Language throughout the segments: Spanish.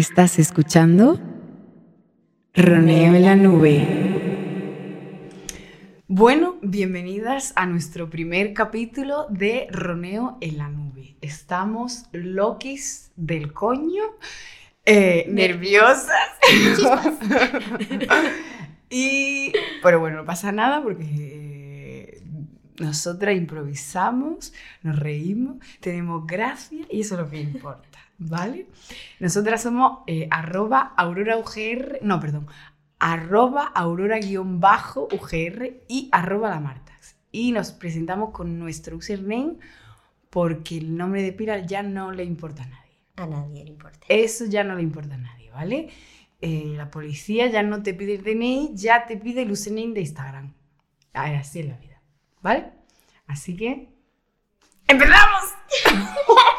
Estás escuchando Roneo en la nube. Bueno, bienvenidas a nuestro primer capítulo de Roneo en la nube. Estamos loquis del coño, eh, nerviosas. y, pero bueno, no pasa nada porque eh, nosotras improvisamos, nos reímos, tenemos gracia y eso es lo que importa. ¿Vale? Nosotras somos eh, arroba aurora UGR, no, perdón, arroba aurora-ugr y arroba la Martax. Y nos presentamos con nuestro username porque el nombre de Pilar ya no le importa a nadie. A nadie le importa. Eso ya no le importa a nadie, ¿vale? Eh, la policía ya no te pide el DNI, ya te pide el username de Instagram. Así es la vida, ¿vale? Así que... ¡Empezamos!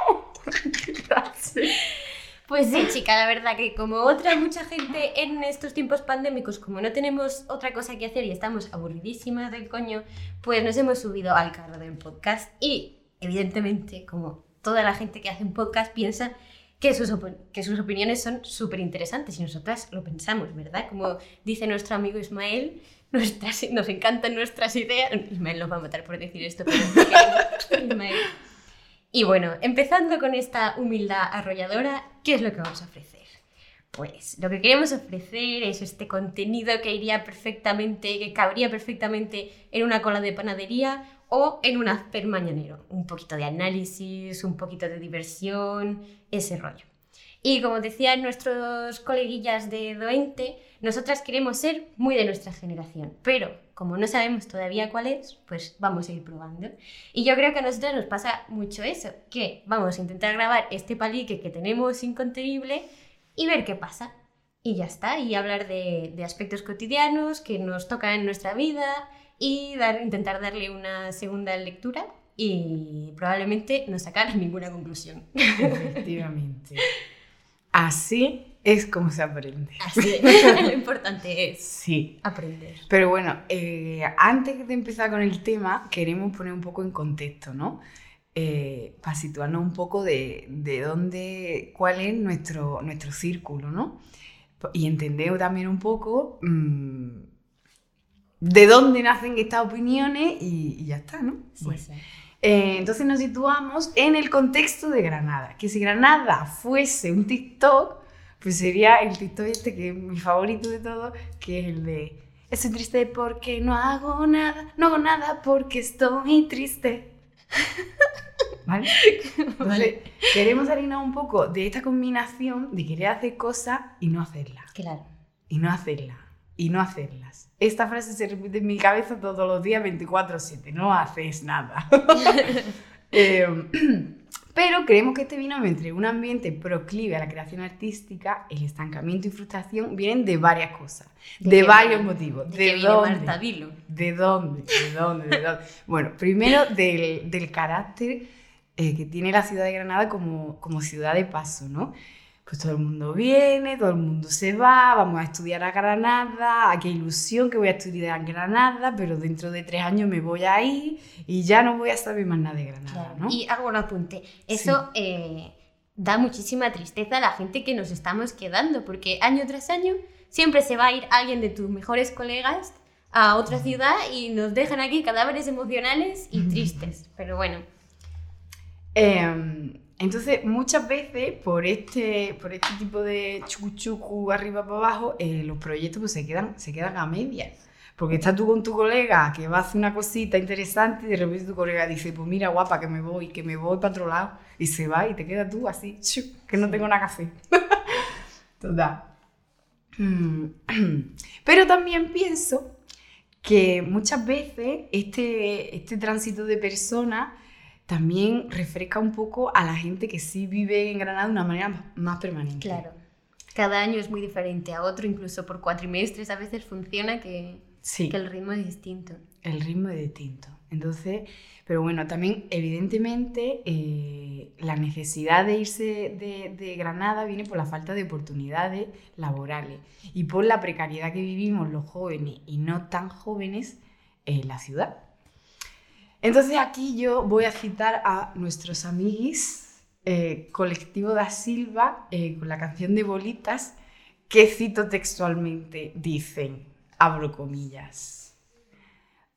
Pues sí, chica, la verdad que como otra mucha gente en estos tiempos pandémicos, como no tenemos otra cosa que hacer y estamos aburridísimas del coño, pues nos hemos subido al carro del podcast y evidentemente, como toda la gente que hace un podcast piensa que sus, que sus opiniones son súper interesantes y nosotras lo pensamos, ¿verdad? Como dice nuestro amigo Ismael, nuestras, nos encantan nuestras ideas. Ismael nos va a matar por decir esto, pero Ismael y bueno, empezando con esta humildad arrolladora, ¿qué es lo que vamos a ofrecer? Pues lo que queremos ofrecer es este contenido que iría perfectamente, que cabría perfectamente en una cola de panadería o en un azper mañanero. Un poquito de análisis, un poquito de diversión, ese rollo. Y como decían nuestros coleguillas de Doente, nosotras queremos ser muy de nuestra generación, pero como no sabemos todavía cuál es, pues vamos a ir probando. Y yo creo que a nosotros nos pasa mucho eso, que vamos a intentar grabar este palique que tenemos incontenible y ver qué pasa. Y ya está, y hablar de, aspectos cotidianos que nos tocan en nuestra vida y dar, intentar darle una segunda lectura y probablemente no sacar ninguna conclusión. Efectivamente. Así es como se aprende. Así es. Lo importante es sí. aprender. Pero bueno, eh, antes de empezar con el tema, queremos poner un poco en contexto, ¿no? Eh, para situarnos un poco de, de, dónde, cuál es nuestro, nuestro círculo, ¿no? Y entender también un poco mmm, de dónde nacen estas opiniones y, y ya está, ¿no? Sí, sí. Eh, entonces nos situamos en el contexto de Granada, que si Granada fuese un TikTok, pues sería el TikTok este que es mi favorito de todo, que es el de estoy triste porque no hago nada, no hago nada porque estoy triste. ¿Vale? Entonces, queremos salirnos un poco de esta combinación de querer hacer cosas y no hacerlas. Claro. Y no hacerlas. Y no hacerlas. Esta frase se repite en mi cabeza todos los días 24/7. No haces nada. eh, pero creemos que este binomio entre un ambiente proclive a la creación artística, el estancamiento y frustración vienen de varias cosas, de, varios motivos. ¿De, dónde? ¿De dónde? ¿De dónde? ¿De dónde? bueno, primero del, del carácter eh, que tiene la ciudad de Granada como, como ciudad de paso, ¿no? Pues todo el mundo viene, todo el mundo se va, vamos a estudiar a Granada, qué ilusión que voy a estudiar en Granada, pero dentro de tres años me voy a ir y ya no voy a saber más nada de Granada. ¿no? Y hago un apunte, eso eh, da muchísima tristeza a la gente que nos estamos quedando, porque año tras año siempre se va a ir alguien de tus mejores colegas a otra ciudad y nos dejan aquí cadáveres emocionales y tristes, pero bueno. Eh, entonces, muchas veces, por este, por este tipo de chucu arriba para abajo, eh, los proyectos pues, se, quedan, se quedan a medias. Porque estás tú con tu colega que va a hacer una cosita interesante y de repente tu colega dice, pues mira, guapa, que me voy, que me voy para otro lado. Y se va y te quedas tú así, que no tengo nada que hacer. Total. Pero también pienso que muchas veces este, este tránsito de personas también refresca un poco a la gente que sí vive en Granada de una manera más permanente. Claro. Cada año es muy diferente a otro, incluso por cuatrimestres a veces funciona que, sí. que el ritmo es distinto. El ritmo es distinto. Entonces, pero bueno, también evidentemente eh, la necesidad de irse de, de, Granada viene por la falta de oportunidades laborales y por la precariedad que vivimos los jóvenes y no tan jóvenes en la ciudad. Entonces aquí yo voy a citar a nuestros amiguis eh, Colectivo da Silva eh, con la canción de Bolitas que cito textualmente, dicen, abro comillas,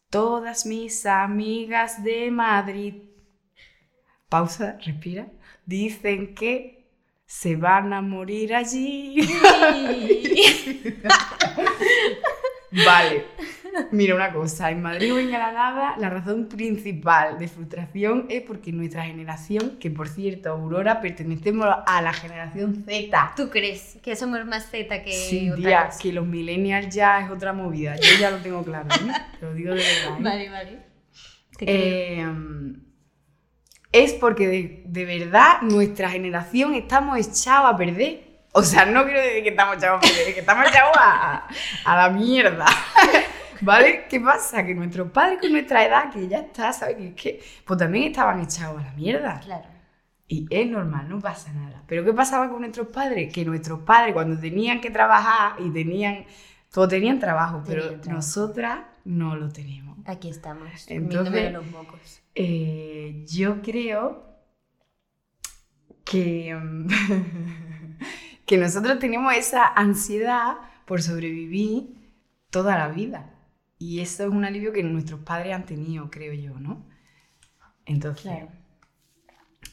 todas mis amigas de Madrid, pausa, respira, dicen que se van a morir allí. vale. Mira una cosa, en Madrid o en Granada la razón principal de frustración es porque nuestra generación, que por cierto, Aurora, pertenecemos a la generación Z. ¿Tú crees que somos más Z que Sí, tía, que los millennials ya es otra movida. Yo ya lo tengo claro, ¿eh? Te lo digo de verdad. ¿eh? Vale, vale. Te creo. Eh, es porque de, de verdad nuestra generación estamos echados a perder. O sea, no quiero decir que estamos echados a perder, que estamos echados a, a la mierda. ¿Vale? ¿Qué pasa? Que nuestros padres con nuestra edad, que ya está, ¿sabes? Que, es que, pues también estaban echados a la mierda. Claro. Y es normal, no pasa nada. Pero ¿qué pasaba con nuestros padres? Que nuestros padres cuando tenían que trabajar y tenían, todos tenían trabajo, pero trabajo. nosotras no lo tenemos. Aquí estamos, Entonces- los mocos. Eh, yo creo que, que nosotros tenemos esa ansiedad por sobrevivir toda la vida. Y eso es un alivio que nuestros padres han tenido, creo yo, ¿no? Entonces, Claro.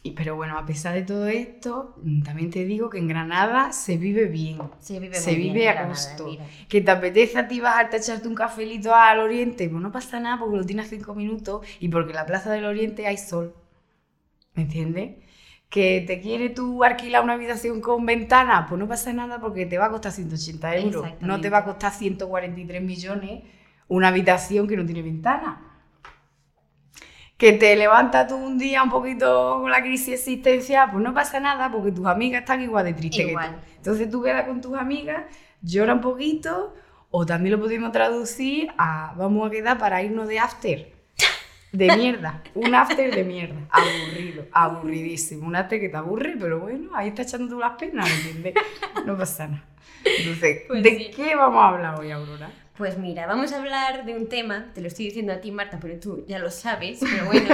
y, pero bueno, a pesar de todo esto, también te digo que en Granada se vive bien. Se vive Se bien vive en a gusto. Que te apetece a ti bajarte a echarte un cafelito al oriente, pues no pasa nada porque lo tienes cinco minutos y porque en la plaza del oriente hay sol. ¿Me entiendes? Que te quiere tú alquilar una habitación con ventana, pues no pasa nada porque te va a costar 180 euros. No te va a costar 143 millones una habitación que no tiene ventana. Que te levantas tú un día un poquito con la crisis existencial, pues no pasa nada porque tus amigas están igual de tristes que tú. Entonces tú quedas con tus amigas, llora un poquito, o también lo podemos traducir a vamos a quedar para irnos de after. De mierda, un after de mierda, aburrido, aburridísimo. Un after que te aburre, pero bueno, ahí está echando tú las penas, ¿me entiendes? No pasa nada. Entonces, Pues ¿de sí. qué vamos a hablar hoy, Aurora? Pues mira, vamos a hablar de un tema, te lo estoy diciendo a ti Marta, pero tú ya lo sabes, pero bueno,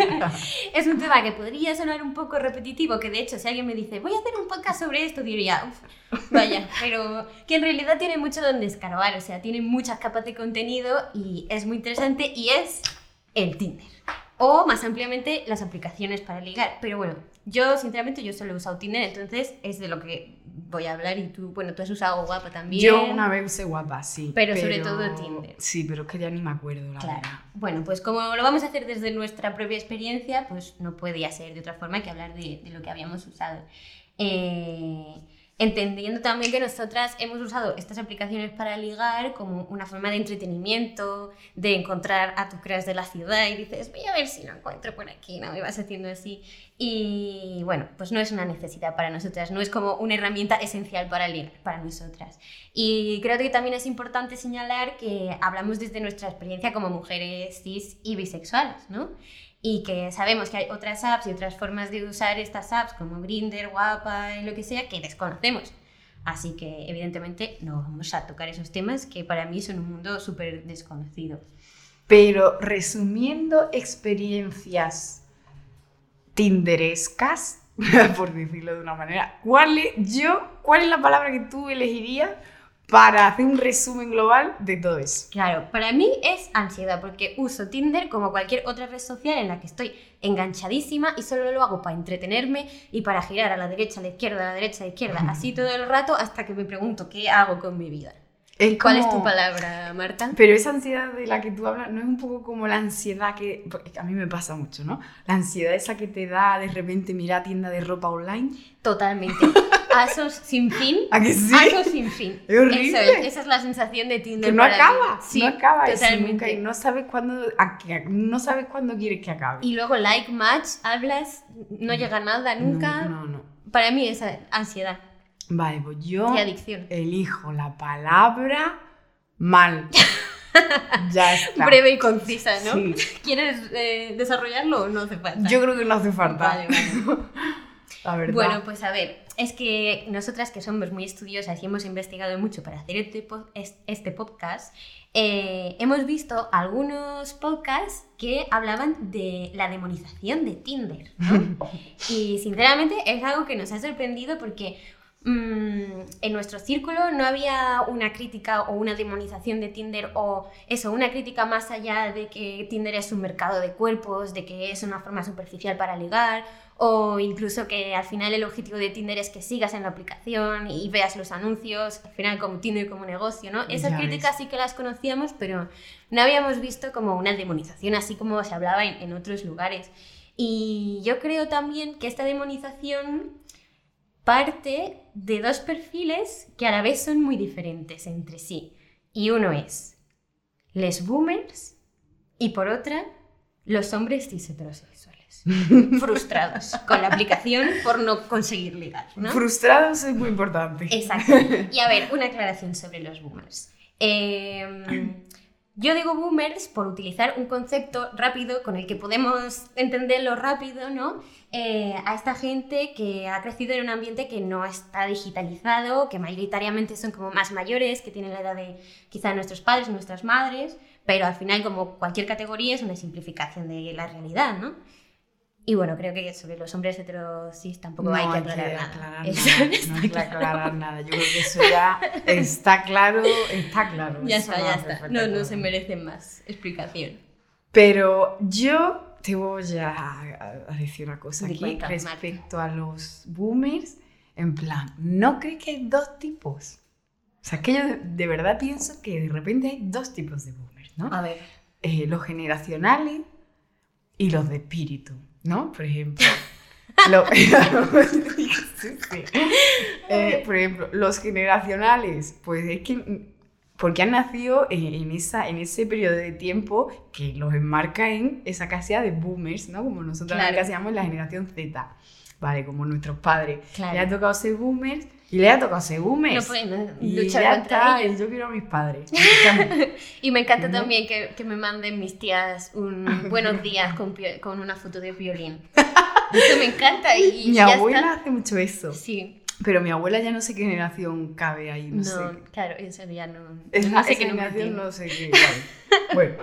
es un tema que podría sonar un poco repetitivo, que de hecho si alguien me dice, voy a hacer un podcast sobre esto, diría, "Uf, vaya, pero que en realidad tiene mucho donde escarbar, o sea, tiene muchas capas de contenido y es muy interesante y es el Tinder. O más ampliamente las aplicaciones para ligar. Pero bueno, yo sinceramente yo solo he usado Tinder, entonces es de lo que voy a hablar y tú, bueno, tú has usado guapa también. Yo una vez usé guapa, sí. Pero sobre todo Tinder. Sí, pero es que ya ni me acuerdo, la Claro. verdad. Bueno, pues como lo vamos a hacer desde nuestra propia experiencia, pues no podía ser de otra forma que hablar de, de lo que habíamos usado. Eh, entendiendo también que nosotras hemos usado estas aplicaciones para ligar como una forma de entretenimiento, de encontrar a tu crush de la ciudad y dices, voy a ver si lo encuentro por aquí, ¿no? Y vas haciendo así. Y bueno, pues no es una necesidad para nosotras, no es como una herramienta esencial para ligar para nosotras. Y creo que también es importante señalar que hablamos desde nuestra experiencia como mujeres cis y bisexuales, ¿no? Y que sabemos que hay otras apps y otras formas de usar estas apps como Grindr, Guapa y lo que sea que desconocemos. Así que evidentemente no vamos a tocar esos temas que para mí son un mundo súper desconocido. Pero resumiendo experiencias tinderescas, por decirlo de una manera, ¿cuál es, yo, ¿cuál es la palabra que tú elegirías para hacer un resumen global de todo eso? Claro, para mí es ansiedad, porque uso Tinder como cualquier otra red social en la que estoy enganchadísima y solo lo hago para entretenerme y para girar a la derecha, a la izquierda, a la derecha, a la izquierda, así todo el rato hasta que me pregunto qué hago con mi vida. Es ¿Cuál es como- tu palabra, Marta? Pero esa ansiedad de la que tú hablas no es un poco como la ansiedad que, porque a mí me pasa mucho, ¿no? La ansiedad esa que te da de repente mirar tienda de ropa online. Totalmente. Asos sin fin. ¿A que sí? Asos sin fin. Es horrible. Eso es, esa es la sensación de Tinder. Que no para acaba, Sí, no acaba totalmente. nunca y no sabes cuándo, a no sabes cuándo quieres que acabe. Y luego like match, hablas, no llega nada nunca. No, no, no. Para mí es ansiedad Vale, pues yo y adicción. elijo la palabra mal. ya está. Breve y concisa, ¿no? Sí. ¿Quieres eh, desarrollarlo o no hace falta? Yo creo que no hace falta. Vale, vale. La verdad. Bueno, pues a ver, es que nosotras que somos muy estudiosas y hemos investigado mucho para hacer este, po- este podcast, eh, hemos visto algunos podcasts que hablaban de la demonización de Tinder. ¿no? y sinceramente es algo que nos ha sorprendido porque mm, en nuestro círculo no había una crítica o una demonización de Tinder o eso, una crítica más allá de que Tinder es un mercado de cuerpos, de que es una forma superficial para ligar o incluso que al final el objetivo de Tinder es que sigas en la aplicación y veas los anuncios, al final como Tinder como negocio, ¿no? Esas Ya críticas sí que las conocíamos, pero no habíamos visto como una demonización así como se hablaba en, en otros lugares. Y yo creo también que esta demonización parte de dos perfiles que a la vez son muy diferentes entre sí. Y uno es les boomers y por otra los hombres cis heterosexuales. frustrados con la aplicación por no conseguir ligar, ¿no? Frustrados es muy importante. Exacto. Y a ver, una aclaración sobre los boomers. Eh, yo digo boomers por utilizar un concepto rápido con el que podemos entenderlo rápido, ¿no? Eh, a esta gente que ha crecido en un ambiente que no está digitalizado, que mayoritariamente son como más mayores, que tienen la edad de quizá nuestros padres, nuestras madres, pero al final como cualquier categoría es una simplificación de la realidad, ¿no? Y bueno, creo que sobre los hombres heterosis tampoco no hay que hay aclarar que nada. aclarar nada. está No hay que aclarar nada. Yo creo que eso ya está claro, está claro. Ya Eso está, ya está. No, no se merecen más explicación. Pero yo te voy a, decir una cosa aquí cuenta, respecto a los boomers. En plan, ¿no crees que hay dos tipos? O sea, que yo de, de verdad pienso que de repente hay dos tipos de boomers, ¿no? A ver. Eh, los generacionales y los de espíritu, ¿no? Por ejemplo. lo- Sí, sí. Eh, por ejemplo, los generacionales, pues es que porque han nacido en, en esa, en ese periodo de tiempo que los enmarca en esa casilla de boomers, ¿no? Como nosotros Claro. la casillamos la generación Z, ¿vale? Como nuestros padres. Claro. Le ha tocado ser boomers y le ha tocado ser boomers. No podemos y luchar ya contra está, ellos. yo quiero a mis padres. Y me encanta ¿No? también que, que me manden mis tías un buenos días con, con una foto de violín. Eso me encanta y mi ya abuela está. hace mucho eso. Sí, Pero mi abuela ya no sé qué generación cabe ahí, no, no, sé. claro, eso ya no. Es no sé qué generación, no sé qué. vale. bueno,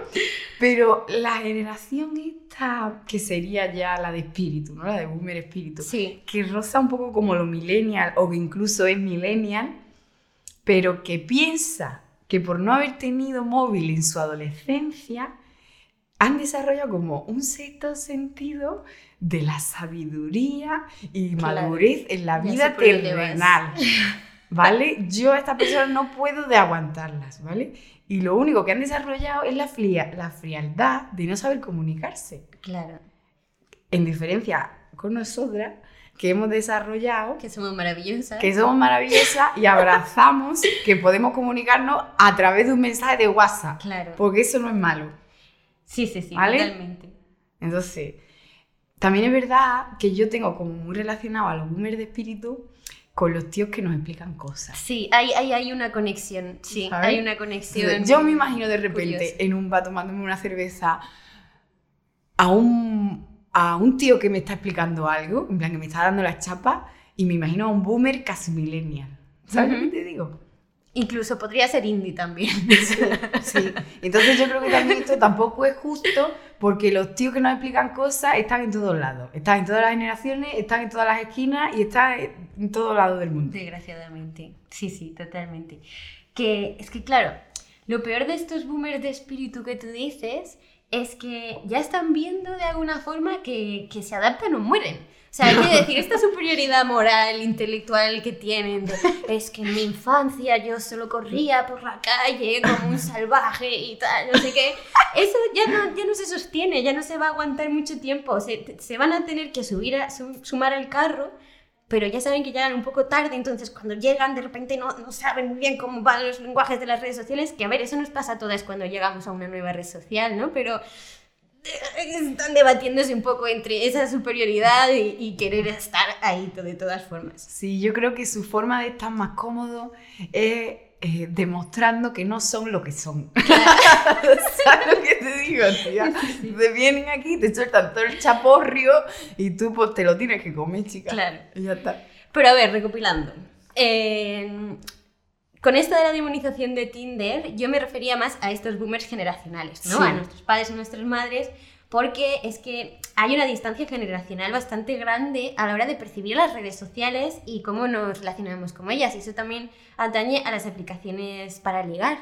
pero la generación esta, que sería ya la de espíritu, ¿no? La de boomer espíritu, Sí, que roza un poco como lo millennial, o que incluso es millennial, pero que piensa que por no haber tenido móvil en su adolescencia, han desarrollado como un sexto sentido de la sabiduría y Claro. madurez en la vida terrenal. ¿Vale? Yo a estas personas no puedo de aguantarlas, ¿vale? Y lo único que han desarrollado es la, fría- la frialdad de no saber comunicarse. claro. En diferencia con nosotras, que hemos desarrollado Que somos maravillosas. que somos maravillosas y abrazamos que podemos comunicarnos a través de un mensaje de WhatsApp. Claro. Porque eso no es malo. Sí, sí, sí, ¿Vale? totalmente. Entonces, también es verdad que yo tengo como muy relacionado a los boomers de espíritu con los tíos que nos explican cosas. Sí, hay, hay, hay una conexión. Sí, ¿Sabes? hay una conexión. Yo me imagino de repente en un bar tomándome una cerveza a un, a un tío que me está explicando algo, en plan que me está dando la chapa, y me imagino a un boomer casi millennial. ¿Sabes lo Ujú. que te digo? Incluso podría ser indie también. Sí, entonces yo creo que también esto tampoco es justo porque los tíos que nos explican cosas están en todos lados. Están en todas las generaciones, están en todas las esquinas y están en todos lados del mundo. Desgraciadamente. Sí, sí, totalmente. Que es que, claro, lo peor de estos boomers de espíritu que tú dices es que ya están viendo de alguna forma que, que se adaptan o mueren. O sea, hay que decir, esta superioridad moral, intelectual que tienen, de, es que en mi infancia yo solo corría por la calle como un salvaje y tal, no sé qué. Eso ya no, ya no se sostiene, ya no se va a aguantar mucho tiempo. Se, se van a tener que subir a, sum- sumar al carro pero ya saben que llegan un poco tarde, entonces cuando llegan de repente no, no saben muy bien cómo van los lenguajes de las redes sociales, que a ver, eso nos pasa a todas cuando llegamos a una nueva red social, ¿no? Pero están debatiéndose un poco entre esa superioridad y, y querer estar ahí de todas formas. Sí, yo creo que su forma de estar más cómodo es eh, demostrando que no son lo que son. ¿Sabes lo que te digo, tía? Te vienen aquí, te sueltan todo el chaporrio y tú pues te lo tienes que comer, chica. Claro. Y ya está. Pero a ver, recopilando. Eh, con esto de la demonización de Tinder, yo me refería más a estos boomers generacionales, ¿no? Sí. A nuestros padres y nuestras madres, porque es que hay una distancia generacional bastante grande a la hora de percibir las redes sociales y cómo nos relacionamos con ellas. Y eso también atañe a las aplicaciones para ligar.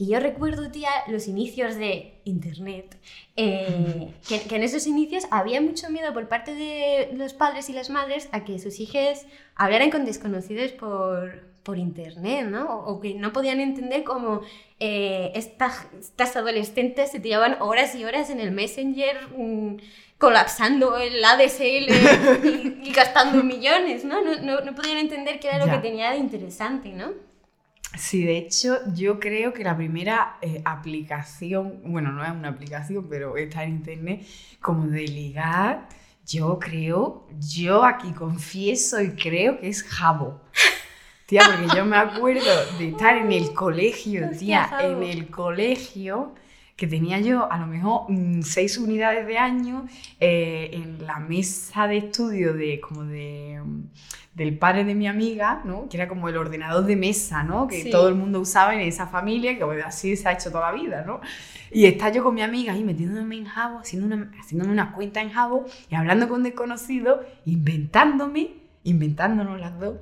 Y yo recuerdo, tía, los inicios de Internet, eh, que, que en esos inicios había mucho miedo por parte de los padres y las madres a que sus hijos hablaran con desconocidos por, por Internet, ¿no? O, o que no podían entender cómo eh, esta- estas adolescentes se tiraban horas y horas en el Messenger mm, colapsando el ADSL y, y gastando millones, ¿no? No, no, no podían entender qué era lo Ya. que tenía de interesante, ¿no? Sí, de hecho, yo creo que la primera eh, aplicación, bueno, no es una aplicación, pero está en internet, como de ligar, yo creo, yo aquí confieso y creo que es Jabo. Tía, porque yo me acuerdo de estar en el colegio, tía, en el colegio, que tenía yo a lo mejor mm, seis unidades de año, eh, en la mesa de estudio de como de mm, del padre de mi amiga, ¿no? Que era como el ordenador de mesa, ¿no? Que Sí. todo el mundo usaba en esa familia, que bueno, así se ha hecho toda la vida, ¿no? Y está yo con mi amiga ahí metiéndome en Jabo, haciendo una, haciéndome una cuenta en Jabo y hablando con desconocidos, inventándome, inventándonos las dos,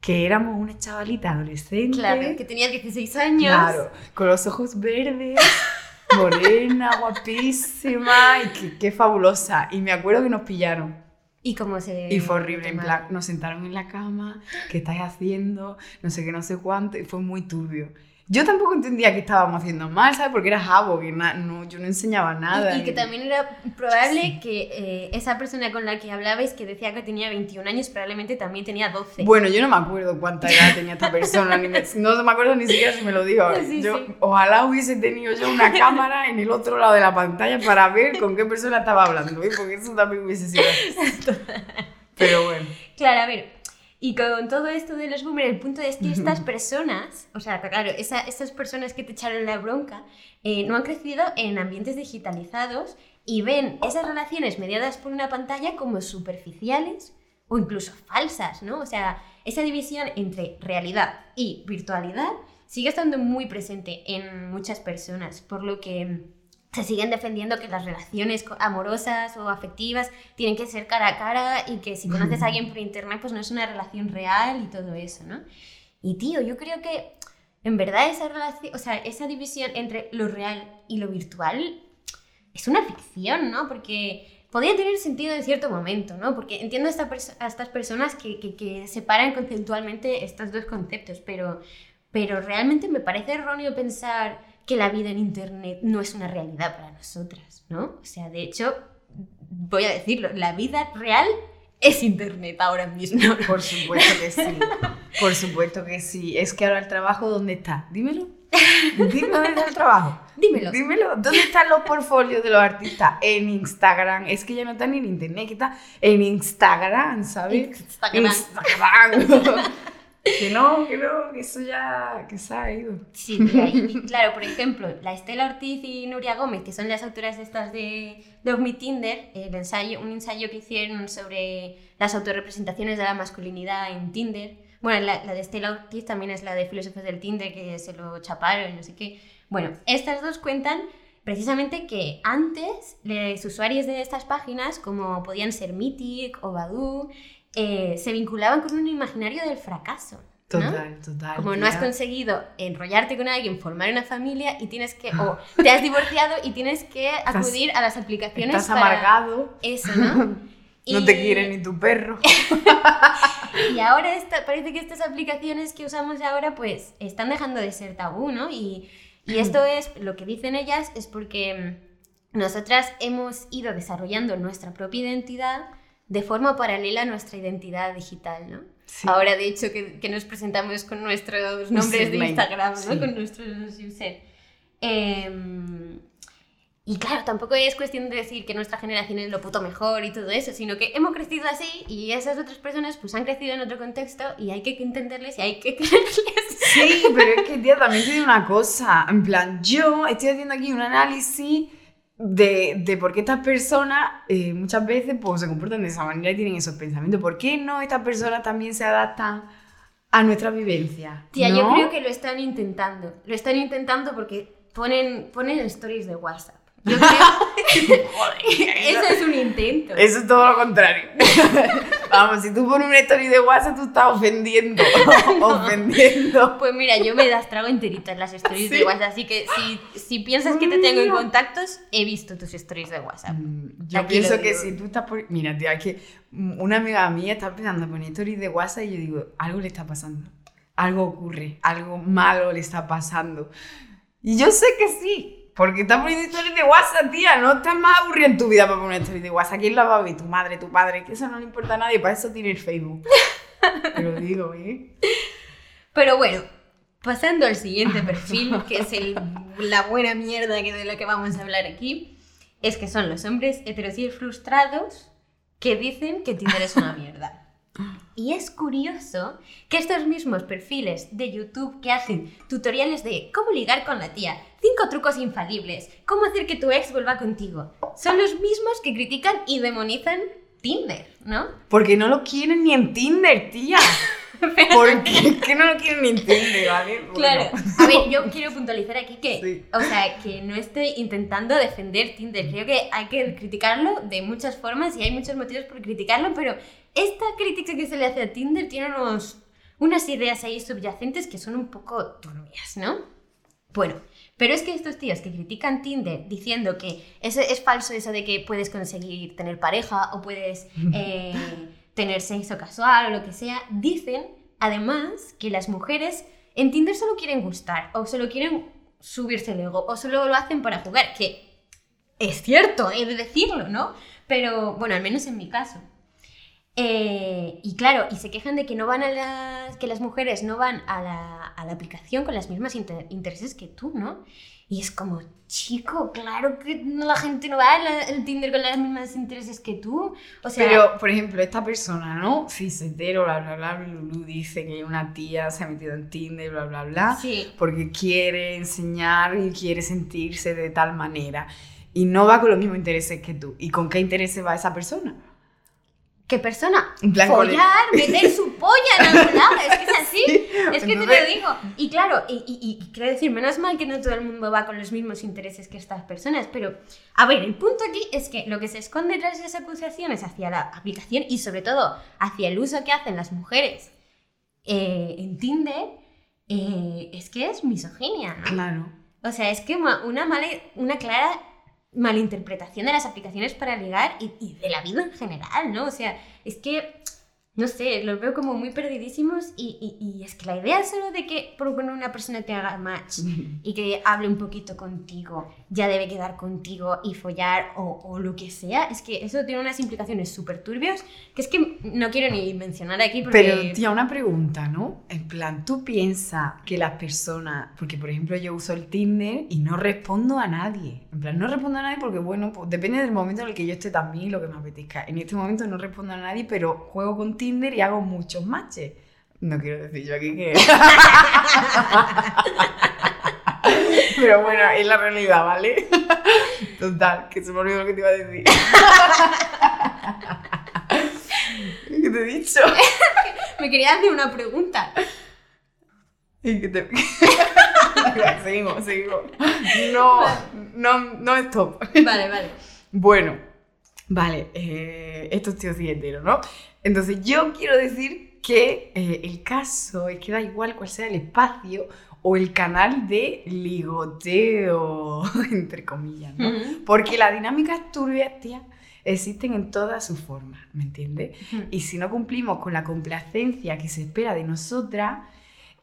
que éramos una chavalita adolescente. Claro, que tenía 16 años. Claro, con los ojos verdes, morena, guapísima y qué, qué fabulosa. Y me acuerdo que nos pillaron. Y cómo se... Y fue horrible, en plan, nos sentaron en la cama, ¿qué estáis haciendo? No sé qué, no sé cuánto, y fue muy turbio. Yo tampoco entendía que estábamos haciendo mal, ¿sabes? Porque era jabo, que no, yo no enseñaba nada. Y, y que también era probable que eh, esa persona con la que hablabais, que decía que tenía 21 años, probablemente también tenía 12. Bueno, yo no me acuerdo cuánta edad tenía esta persona, ni me- no me acuerdo ni siquiera si me lo dijo. Sí, yo, sí. Ojalá hubiese tenido yo una cámara en el otro lado de la pantalla para ver con qué persona estaba hablando, ¿eh? porque eso también hubiese sido. Pero bueno. Claro, a ver. Y con todo esto de los boomers, el punto es que estas personas, o sea, claro, esa- esas personas que te echaron la bronca, eh, no han crecido en ambientes digitalizados y ven esas relaciones mediadas por una pantalla como superficiales o incluso falsas, ¿no? O sea, esa división entre realidad y virtualidad sigue estando muy presente en muchas personas, por lo que se siguen defendiendo que las relaciones amorosas o afectivas tienen que ser cara a cara y que si conoces a alguien por internet pues no es una relación real y todo eso, ¿no? Y tío, yo creo que en verdad esa relación, o sea, esa división entre lo real y lo virtual es una ficción, ¿no? Porque podría tener sentido en cierto momento, ¿no? Porque entiendo a, esta perso- a estas personas que, que- que separan conceptualmente estos dos conceptos, pero, pero realmente me parece erróneo pensar que la vida en Internet no es una realidad para nosotras, ¿no? O sea, de hecho, voy a decirlo, la vida real es Internet ahora mismo. Por supuesto que sí. Por supuesto que sí. Es que ahora el trabajo, ¿dónde está? Dímelo. Dime dónde está el trabajo. Dímelo. Dímelo. ¿Dónde están los portfolios de los artistas? En Instagram. Es que ya no están ni en internet, que está en Instagram, ¿sabes? Instagram. Instagram. Que no, que no, que eso ya, que se ha ido. Sí, claro, por ejemplo, la Estela Ortiz y Nuria Gómez, que son las autoras estas de, de Tinder, el ensayo, un ensayo que hicieron sobre las autorrepresentaciones de la masculinidad en Tinder. Bueno, la, de Estela Ortiz también es la de Filósofos del Tinder, que se lo chaparon no sé qué. Bueno, estas dos cuentan precisamente que antes los usuarios de estas páginas, como podían ser Mythic o Badoo, eh, se vinculaban con un imaginario del fracaso. ¿no? Total, total. Como no has conseguido enrollarte con alguien, formar una familia y tienes que, o te has divorciado y tienes que acudir a las aplicaciones Estás para amargado. eso, ¿no? No te quiere ni tu perro. Y ahora esta, parece que estas aplicaciones que usamos ahora pues están dejando de ser tabú, ¿no? Y, y esto es, lo que dicen ellas, es porque mm, nosotras hemos ido desarrollando nuestra propia identidad de forma paralela a nuestra identidad digital, ¿no? Sí. Ahora, de hecho, que, que nos presentamos con nuestros nombres de Username, Instagram, ¿no? sí. Con nuestros user. Em, y claro, tampoco es cuestión de decir que nuestra generación es lo puto mejor y todo eso, sino que hemos crecido así y esas otras personas pues han crecido en otro contexto y hay que entenderles y hay que creerles. Sí, pero es que, tía, también te digo una cosa. En plan, yo estoy haciendo aquí un análisis de, de por qué estas personas eh, muchas veces pues, se comportan de esa manera y tienen esos pensamientos. ¿Por qué no estas personas también se adaptan a nuestra vivencia? Tía, yo creo que lo están intentando. Lo están intentando porque ponen, ponen stories de WhatsApp. Yo creo eso es un intento. Eso es todo lo contrario. Vamos, si tú pones una story de WhatsApp, tú estás ofendiendo. ofendiendo. Pues mira, yo me las trago enteritas las stories de ¿Sí? WhatsApp, así que si, si piensas que te tengo en contactos, he visto tus stories de WhatsApp. Mm, Yo Aquí pienso que si tú estás por... Mira, tío, es que mm, una amiga mía está empezando a poner stories de WhatsApp y yo digo, algo le está pasando. Algo ocurre, algo malo le está pasando. Y yo sé que sí, porque está poniendo stories de WhatsApp, tía. No estás más aburrida en tu vida para poner stories de WhatsApp. ¿Quién la va a ver? Tu madre, tu padre, que eso no le importa a nadie. Para eso tiene el Facebook. Te lo digo, ¿eh? Pero bueno, pasando al siguiente perfil, que es el, la buena mierda que de lo que vamos a hablar aquí, es que son los hombres heterosexuales frustrados que dicen que Tinder es una mierda. Y es curioso que estos mismos perfiles de YouTube que hacen tutoriales de cómo ligar con la tía, cinco trucos infalibles, cómo hacer que tu ex vuelva contigo, son los mismos que critican y demonizan Tinder, ¿no? Porque no lo quieren ni en Tinder, tía. Porque que no lo quieren ni en Tinder, ¿vale? Bueno. Claro. A ver, yo quiero puntualizar aquí que, Sí. o sea, que no estoy intentando defender Tinder. Creo que hay que criticarlo de muchas formas y hay muchos motivos por criticarlo, pero esta crítica que se le hace a Tinder tiene unos, unas ideas ahí subyacentes que son un poco turbias, ¿no? Bueno, pero es que estos tíos que critican Tinder diciendo que eso es falso eso de que puedes conseguir tener pareja o puedes eh, tener sexo casual o lo que sea, dicen además que las mujeres en Tinder solo quieren gustar o solo quieren subirse el ego o solo lo hacen para jugar, que es cierto, he de decirlo, ¿no? Pero bueno, al menos en mi caso. Eh, y claro, y se quejan de que no van a las. que las mujeres no van a la, a la aplicación con las mismas inter- intereses que tú, ¿no? Y es como, chico, claro que la gente no va al Tinder con los mismos intereses que tú. O sea, Pero, por ejemplo, esta persona, ¿no? Cisetero, bla, bla, bla, Lulu dice que una tía se ha metido en Tinder, bla, bla, bla, sí. porque quiere enseñar y quiere sentirse de tal manera. Y no va con los mismos intereses que tú. ¿Y con qué intereses va esa persona? ¿Qué persona? Follar, meter su polla en algún lado. Es que es así. Es que te lo digo. Y claro, y, y- y quiero decir, menos mal que no todo el mundo va con los mismos intereses que estas personas, pero a ver, el punto aquí es que lo que se esconde tras esas acusaciones hacia la aplicación y sobre todo hacia el uso que hacen las mujeres eh, en Tinder eh, es que es misoginia, ¿no? Claro. O sea, es que una, mala, una clara malinterpretación de las aplicaciones para ligar y, y de la vida en general, ¿no? O sea, es que, no sé, los veo como muy perdidísimos y, y- y es que la idea solo de que por una persona te haga match y que hable un poquito contigo, ya debe quedar contigo y follar o, o lo que sea, es que eso tiene unas implicaciones súper turbias que es que no quiero ni mencionar aquí porque... Pero, tía, una pregunta, ¿no? En plan, ¿tú piensas que las personas... Porque, por ejemplo, yo uso el Tinder y no respondo a nadie. En plan, no respondo a nadie porque, bueno, pues, depende del momento en el que yo esté también y lo que me apetezca. En este momento no respondo a nadie, pero juego con Tinder y hago muchos matches. No quiero decir yo aquí que... pero bueno, es la realidad, ¿vale? Total, que se me olvidó lo que te iba a decir. ¿Qué te he dicho? Me quería hacer una pregunta. Y que te... Seguimos, seguimos. No, no, no stop. Vale, vale. Bueno, vale, eh, tíos sí enteros, ¿no? Entonces yo quiero decir que eh, el caso es que da igual cuál sea el espacio o el canal de ligoteo, entre comillas, ¿no? Porque las dinámicas turbias, tía, existen en todas sus formas, ¿me entiendes? Y si no cumplimos con la complacencia que se espera de nosotras,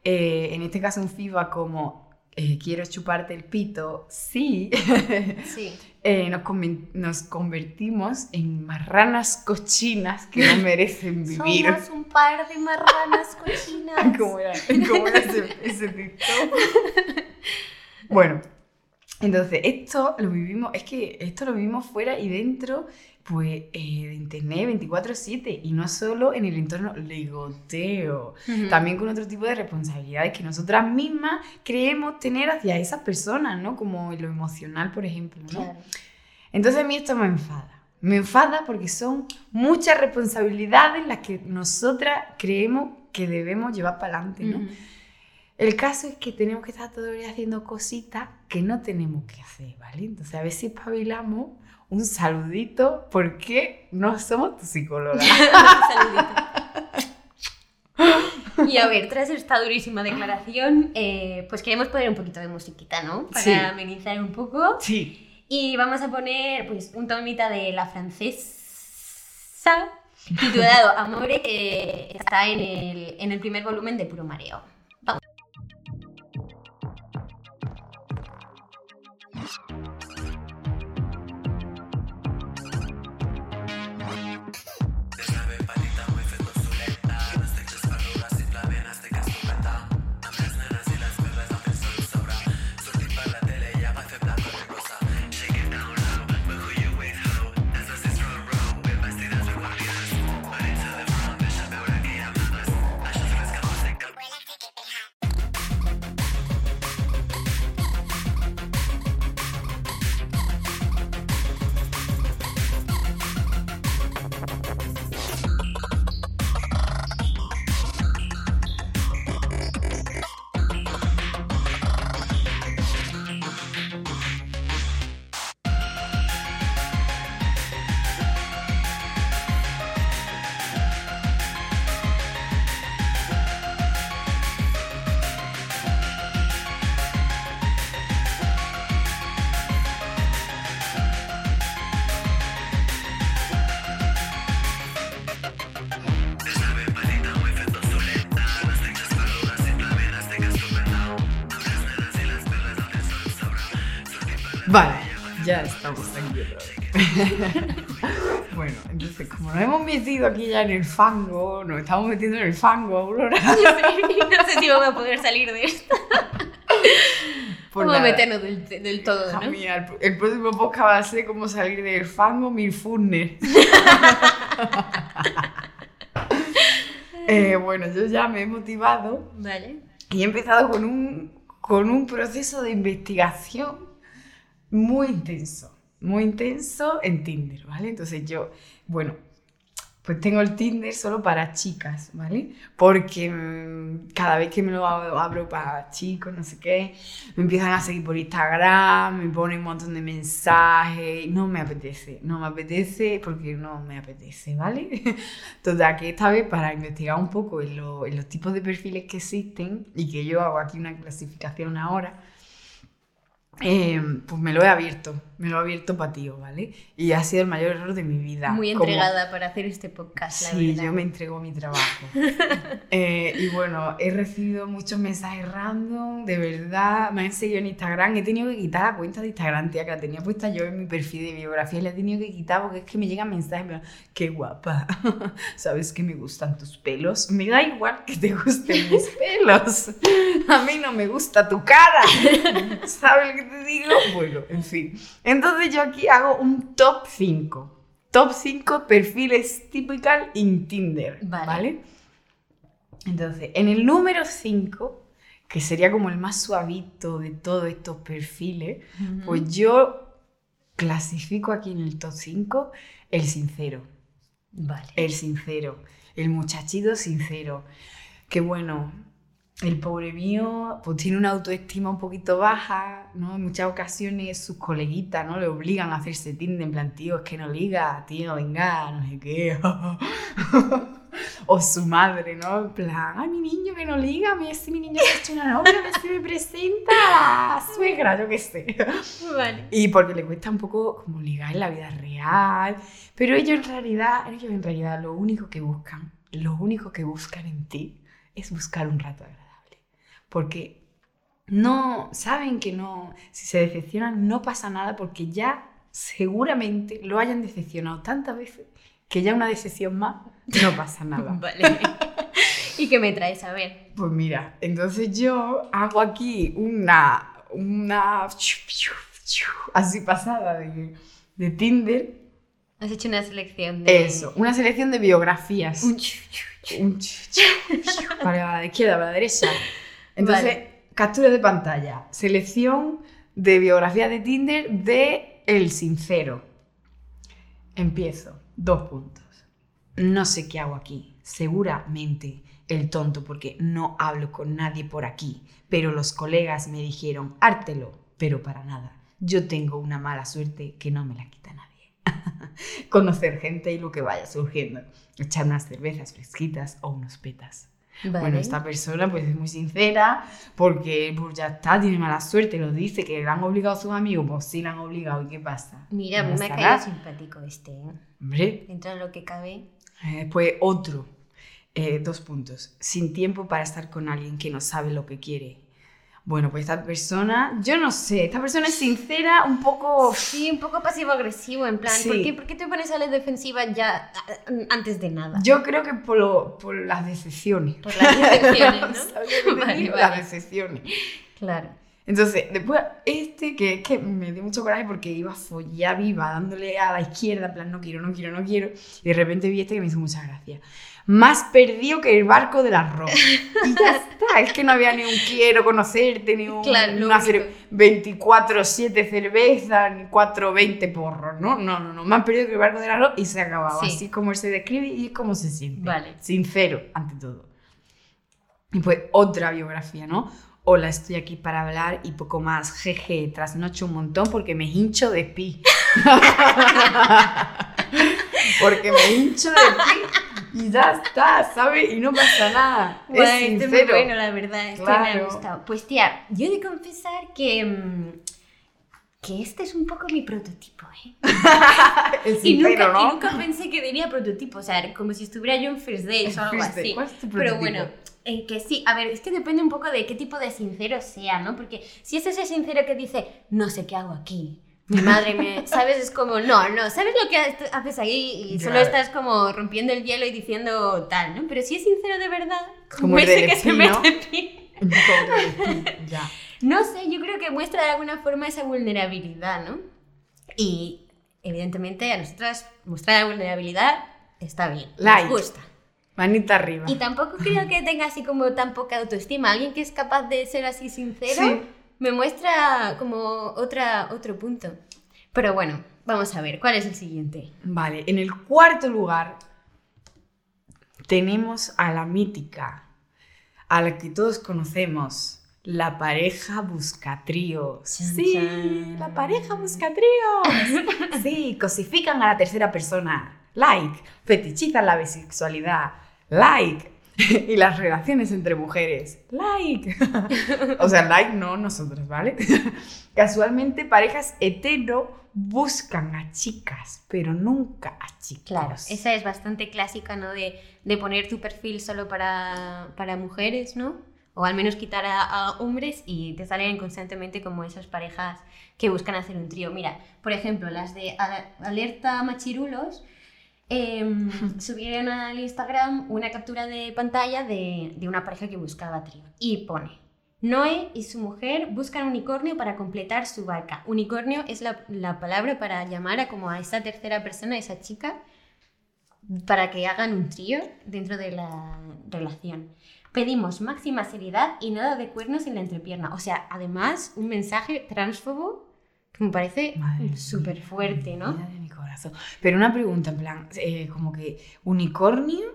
eh, en este caso un feedback como eh, quiero chuparte el pito, sí, Sí. eh, nos, nos convertimos en marranas cochinas que no merecen vivir. Somos un par de marranas cochinas. ¿Cómo era, cómo era ese, ese TikTok? Bueno, entonces esto lo vivimos, es que esto lo vivimos fuera y dentro, pues, eh, de internet 24/7 y no solo en el entorno ligoteo, Ujú. también con otro tipo de responsabilidades que nosotras mismas creemos tener hacia esas personas, ¿no? Como lo emocional, por ejemplo, ¿no? Claro. Entonces a mí esto me enfada. Me enfada porque son muchas responsabilidades las que nosotras creemos que debemos llevar para adelante, ¿no? El caso es que tenemos que estar todo el día haciendo cositas que no tenemos que hacer, ¿vale? Entonces a ver si espabilamos un saludito porque no somos tu psicóloga. Saludito. Y a ver, tras esta durísima declaración, eh, pues queremos poner un poquito de musiquita, ¿no? Para Sí. amenizar un poco. Sí. Y vamos a poner pues un tomita de la francesa titulado Amore que está en el, en el primer volumen de Puro Mareo. Vale, ya estamos aquí bueno, entonces como nos hemos metido aquí ya en el fango, nos estamos metiendo en el fango, Aurora. no sé si vamos a poder salir de esto. Pues vamos a nada. meternos del, del todo, ¿no? mía, el, el próximo podcast va a ser cómo salir del fango mil funes. Eh, bueno, yo ya me he motivado Vale. y he empezado con un, con un proceso de investigación muy intenso, muy intenso en Tinder, ¿vale? Entonces yo, bueno, pues tengo el Tinder solo para chicas, ¿vale? Porque mm, cada vez que me lo abro, para chicos, no sé qué, me empiezan a seguir por Instagram, me ponen un montón de mensajes, no me apetece, no me apetece porque no me apetece, ¿vale? Total, que esta vez para investigar un poco en los tipos de perfiles que existen y que yo hago aquí una clasificación ahora, eh, pues me lo he abierto, me lo he abierto para tío, ¿vale? Y ha sido el mayor error de mi vida. Muy Como- entregada para hacer este podcast, la Sí, verdad. yo me entrego a mi trabajo. Eh, y bueno, he recibido muchos mensajes random, de verdad. Me han seguido en Instagram. He tenido que quitar la cuenta de Instagram, tía, que la tenía puesta yo en mi perfil de biografía y la he tenido que quitar porque es que me llegan mensajes. en plan, Qué guapa. ¿Sabes que me gustan tus pelos? Me da igual que te gusten mis pelos. A mí no me gusta tu cara. ¿Sabes que te digo? Bueno, en fin. Entonces yo aquí hago un top 5. Top 5 perfiles typical in Tinder. Vale. Vale. Entonces, en el número 5, que sería como el más suavito de todos estos perfiles, pues yo clasifico aquí en el top 5 el sincero. Vale. El sincero. El muchachito sincero. Que bueno, el pobre mío pues tiene una autoestima un poquito baja, ¿no? En muchas ocasiones sus coleguitas, ¿no? Le obligan a hacerse Tinder en plan, tío, es que no liga, tío, venga, no sé qué. o su madre, ¿no? En plan, ay, mi niño que no liga, a mí ese mi niño se ha hecho una novia, a ver si me presenta a la suegra, yo qué sé. Vale. Y porque le cuesta un poco como ligar en la vida real. Pero ellos en realidad, ellos en realidad lo único que buscan, lo único que buscan en ti es buscar un rato agradable. Porque no, saben que no, si se decepcionan no pasa nada porque ya seguramente lo hayan decepcionado tantas veces que ya una decepción más no pasa nada. Vale. ¿Y qué me traes? A ver. Pues mira, entonces yo hago aquí una, una así pasada de, de Tinder. Has hecho una selección de... Eso, una selección de biografías. Un. Un para la derecha, para la derecha. Entonces, Vale. captura de pantalla, selección de biografías de Tinder de el sincero. Empiezo. Dos puntos. No sé qué hago aquí. Seguramente el tonto porque no hablo con nadie por aquí. Pero los colegas me dijeron, hártelo, pero para nada. Yo tengo una mala suerte que no me la quita nadie. Conocer gente y lo que vaya surgiendo. Echar unas cervezas fresquitas o unos petas. Vale. Bueno, esta persona pues es muy sincera porque pues ya está, tiene mala suerte, lo dice, que le han obligado a sus amigos, pues sí le han obligado, ¿y qué pasa? Mira, a mí Ya me ha caído simpático este, ¿eh? Hombre, Dentro de lo que cabe. eh, pues otro, Eh, dos puntos, sin tiempo para estar con alguien que no sabe lo que quiere. Bueno, pues esta persona, yo no sé, esta persona es sincera, un poco... Sí, un poco pasivo-agresivo, en plan, Sí. ¿por, qué, por qué te pones a la defensiva ya a- antes de nada? Yo creo que por, lo- por las decepciones. Por las decepciones, ¿no? ¿Sabes lo que te Vale, vale. Las decepciones. Claro. Entonces, después, este que, que me dio mucho coraje porque iba follada viva, dándole a la izquierda, en plan, no quiero, no quiero, no quiero. Y de repente vi este que me hizo mucha gracia. Más perdido que el barco del arroz. Y ya está, es que no había ni un quiero conocerte, ni un Claro, una único. cer- 24-7 cervezas, ni 4-20 porros, ¿no? No, no, no. Más perdido que el barco del arroz y se acababa. Sí. Así como él se describe y es como se siente. Vale. Sincero, ante todo. Y pues otra biografía, ¿no? Hola, estoy aquí para hablar y poco más. Jeje, trasnocho un montón porque me hincho de pi. porque me hincho de pi y ya está, ¿sabes? Y no pasa nada. Guay, es este sincero. bueno, la verdad. Este me ha Claro. gustado. Pues tía, yo he de confesar que. mm, que este es un poco mi prototipo, ¿eh? El Y nunca, sincero, y ¿no? nunca pensé que diría prototipo, o sea, como si estuviera yo en First Days o algo así. ¿Cuál es tu Pero bueno, eh, que sí, a ver, es que depende un poco de qué tipo de sincero sea, ¿no? Porque si es ese sincero que dice, no sé qué hago aquí, mi madre me. ¿Sabes? Es como, no, no, ¿sabes lo que ha- haces ahí? Y solo estás como rompiendo el hielo y diciendo tal, ¿no? Pero si es sincero de verdad, como, ese de que se mete pi. Ya. No sé, yo creo que muestra de alguna forma esa vulnerabilidad, ¿no? Y evidentemente a nosotras mostrar la vulnerabilidad está bien, Like. nos gusta. Manita arriba. Y tampoco creo que tenga así como tan poca autoestima. Alguien que es capaz de ser así sincero Sí. Me muestra como otra, otro punto. Pero bueno, vamos a ver, ¿cuál es el siguiente? Vale, en el cuarto lugar tenemos a la mítica, a la que todos conocemos, la pareja buscatríos. Sí, chan. la pareja buscatríos. Sí, cosifican a la tercera persona. Like, fetichizan la bisexualidad. Like. Y las relaciones entre mujeres. Like. O sea, like no nosotros, ¿vale? Casualmente, parejas hetero buscan a chicas, pero nunca a chicos. Claro, esa es bastante clásica, ¿no? De, de poner tu perfil solo para, para mujeres, ¿no? O al menos quitar a, a hombres y te salen constantemente como esas parejas que buscan hacer un trío. Mira, por ejemplo, las de Alerta Machirulos em, subieron al Instagram una captura de pantalla de, de una pareja que buscaba trío. Y pone, Noé y su mujer buscan unicornio para completar su barca. Unicornio es la, la palabra para llamar a como a esa tercera persona, esa chica, para que hagan un trío dentro de la relación. Pedimos máxima seriedad y nada de cuernos en la entrepierna. O sea, además, un mensaje transfobo que me parece súper fuerte, ¿no? Corazón. Pero una pregunta, en plan, eh, como que unicornio,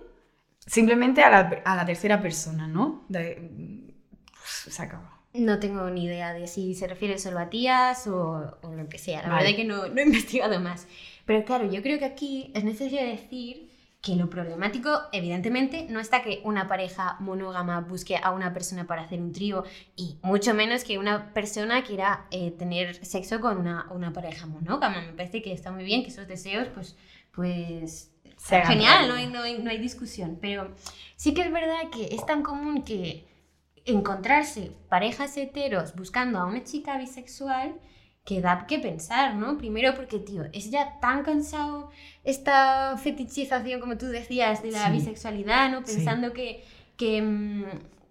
simplemente a la, a la tercera persona, ¿no? De- pues, se acabó. No tengo ni idea de si se refiere solo a tías o, o lo que sea. La Vale. verdad es que no, no he investigado más. Pero claro, yo creo que aquí es necesario decir que lo problemático, evidentemente, no está que una pareja monógama busque a una persona para hacer un trío y mucho menos que una persona quiera eh, tener sexo con una, una pareja monógama. Me parece que está muy bien que esos deseos, pues, pues Se genial, no hay, no, hay, no hay discusión. Pero sí que es verdad que es tan común que encontrarse parejas heteros buscando a una chica bisexual que da que pensar, ¿no? Primero porque, tío, es ya tan cansado esta fetichización, como tú decías, de la Sí. bisexualidad, ¿no? Sí. Pensando que, que, mm,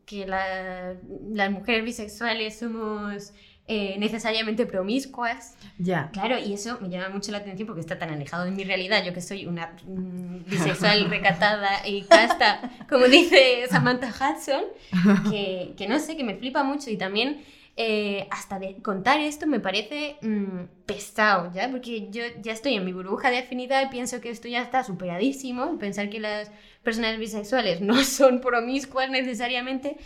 que la- las mujeres bisexuales somos eh, necesariamente promiscuas. Ya. Claro, y eso me llama mucho la atención porque está tan alejado de mi realidad. Yo que soy una mm, bisexual recatada y casta, como dice Samantha Hudson, que, que no sé, que me flipa mucho. Y también eh, hasta de contar esto me parece mm, pesado, ¿ya? Porque yo ya estoy en mi burbuja de afinidad y pienso que esto ya está superadísimo, pensar que las personas bisexuales no son promiscuas necesariamente,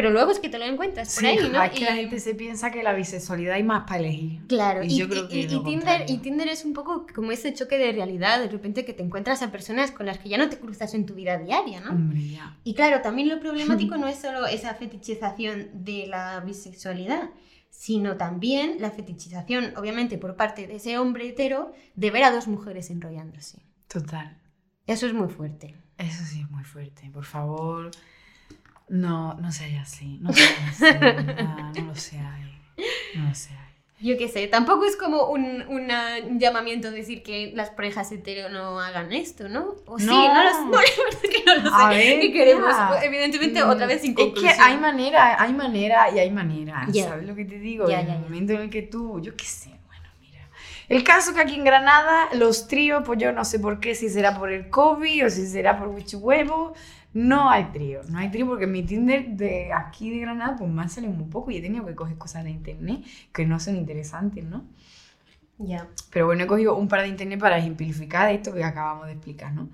pero luego es que te lo encuentras por Sí, ahí, ¿no? es que la Y- gente se piensa que la bisexualidad hay más para elegir. Claro, Y y, yo creo que y- y lo Tinder, contrario. y Tinder es un poco como ese choque de realidad, de repente que te encuentras a personas con las que ya no te cruzas en tu vida diaria, ¿no? Hombre, ya. Y claro, también lo problemático no es solo esa fetichización de la bisexualidad, sino también la fetichización, obviamente, por parte de ese hombre hetero, de ver a dos mujeres enrollándose. Total. Eso es muy fuerte. Eso sí es muy fuerte. Por favor, no, no seáis así. No seáis así. de verdad, no lo seáis. No lo seáis. Yo qué sé, tampoco es como un, una- un llamamiento decir que las parejas hetero no hagan esto, ¿no? O sí, No. no, lo sé, no, es que no lo sé. Ver, ¿Qué queremos? Evidentemente, otra vez sin Es que conclusión. hay manera, hay manera y hay manera. Ya. ¿Sabes lo que te digo? Ya, en ya, el momento en el que tú, yo qué sé, bueno, mira. El caso que aquí en Granada, los tríos, pues yo no sé por qué, si será por el COVID o si será por huevo, no hay trío. No hay trío porque mi Tinder de aquí de Granada, pues me ha salido muy poco y he tenido que coger cosas de internet que no son interesantes, ¿no? Ya. Pero bueno, he cogido un par de internet para ejemplificar esto que acabamos de explicar, ¿no?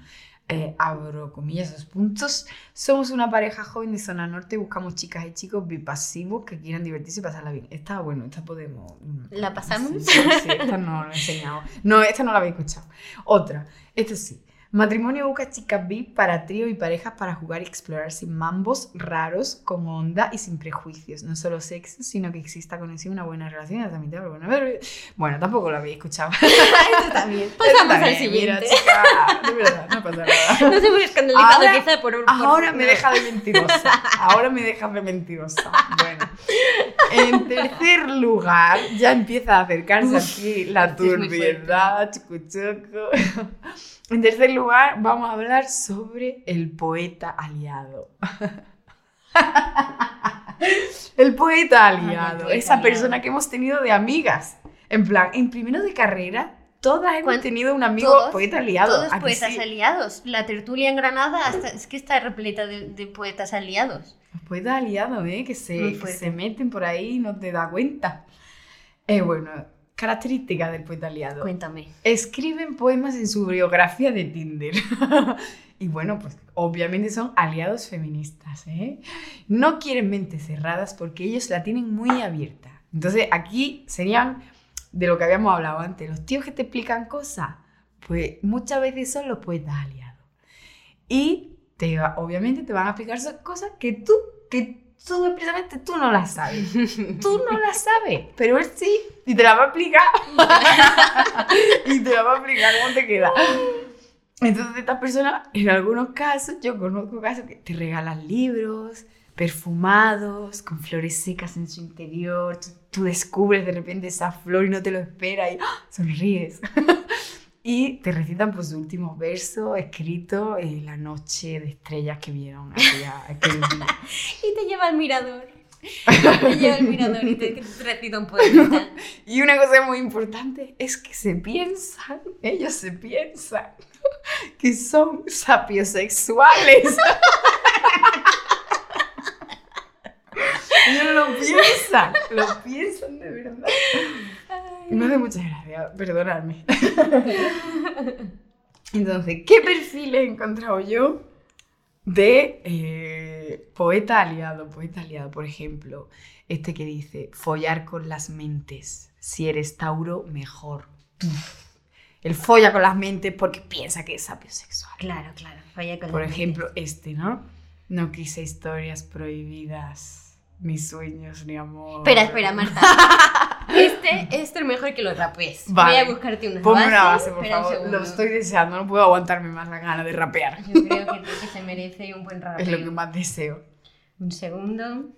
Eh, abro comillas los puntos. Somos una pareja joven de zona norte, buscamos chicas y chicos bipasivos que quieran divertirse y pasarla bien. Esta, bueno, esta podemos... ¿La pasamos? Sí, sí, sí, esta no la he enseñado. No, esta no la habéis escuchado. Otra, esta sí. Matrimonio busca chicas VIP para trío y parejas para jugar y explorar sin mambos raros, con onda y sin prejuicios. No solo sexo, sino que exista conexión, una buena relación. hasta mitad, pero bueno, pero- bueno, tampoco lo habéis escuchado. Esto también. Pasamos Está al bien, Mira, siguiente. chica, de verdad, no pasa nada. Nos hemos escandalizado Ahora- quizá por un... por- Ahora me deja de mentirosa. Ahora me deja de mentirosa. Bueno. En tercer lugar, ya empieza a acercarse aquí la turbiedad, chucuchoco. En tercer lugar, vamos a hablar sobre el poeta aliado. El poeta aliado, poeta esa aliado. persona que hemos tenido de amigas. En plan, en primero de carrera, todas hemos ¿Cuán- tenido un amigo todos? poeta aliado. Todos ¿a que poetas sí? aliados. La tertulia en Granada hasta- es que está repleta de, de poetas aliados. Los poetas aliados, ¿eh? Que se, que se meten por ahí y no te das cuenta. Eh, bueno, características del poeta aliado. Cuéntame. Escriben poemas en su biografía de Tinder. y bueno, pues obviamente son aliados feministas, ¿eh? No quieren mentes cerradas porque ellos la tienen muy abierta. Entonces aquí serían de lo que habíamos hablado antes, los tíos que te explican cosas, pues muchas veces son los poetas aliados. Y te, obviamente te van a explicar cosas que tú, que tú expresamente tú no las sabes. Tú no las sabes, pero él sí, y te la va a explicar. y te la va a explicar cómo te queda. Entonces, estas personas, en algunos casos, yo conozco casos que te regalan libros perfumados, con flores secas en su interior. Tú, tú descubres de repente esa flor y no te lo esperas y ¡ah! sonríes. y te recitan pues su último verso escrito en la noche de estrellas que vieron aquella, aquel día. Y te lleva al mirador. Te lleva al mirador y te, te recita un poema. Y una cosa muy importante es que se piensan, ellos se piensan que son sapiosexuales. ellos lo piensan, lo piensan de verdad. Y me hace mucha gracia, perdonadme. Entonces, ¿qué perfil he encontrado yo de eh, poeta aliado? Poeta aliado, por ejemplo, este que dice, follar con las mentes. Si eres Tauro, mejor. Él folla con las mentes porque piensa que es sapiosexual. Claro, claro. Falla con Por la ejemplo, este, ¿no? No quise historias prohibidas, ni sueños, ni amor. Espera, espera, Marta. Este es mejor que lo rapes. Vale. Voy a buscarte una Ponme una base, por favor. Lo estoy deseando, no puedo aguantarme más la gana de rapear. Yo creo que, que se merece un buen rapeo. Es lo que más deseo. Un segundo.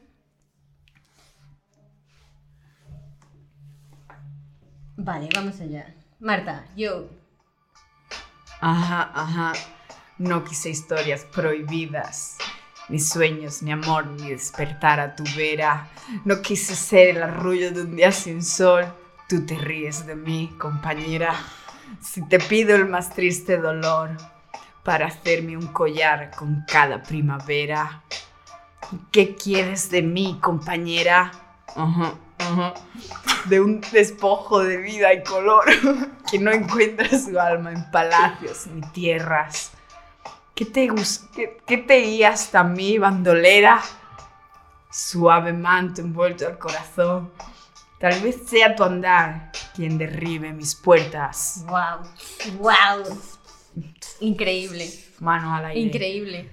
Vale, vamos allá. Marta, yo. Ajá, ajá. No quise historias prohibidas, ni sueños, ni amor, ni despertar a tu vera. No quise ser el arrullo de un día sin sol. Tú te ríes de mí, compañera. Si te pido el más triste dolor para hacerme un collar con cada primavera. ¿Qué quieres de mí, compañera? De un despojo de vida y color que no encuentra su alma en palacios ni tierras. ¿Qué te, qué, qué te guía hasta mí, bandolera? Suave manto envuelto al corazón. Tal vez sea tu andar quien derribe mis puertas. ¡Wow! ¡Wow! Increíble, Mano al aire. increíble.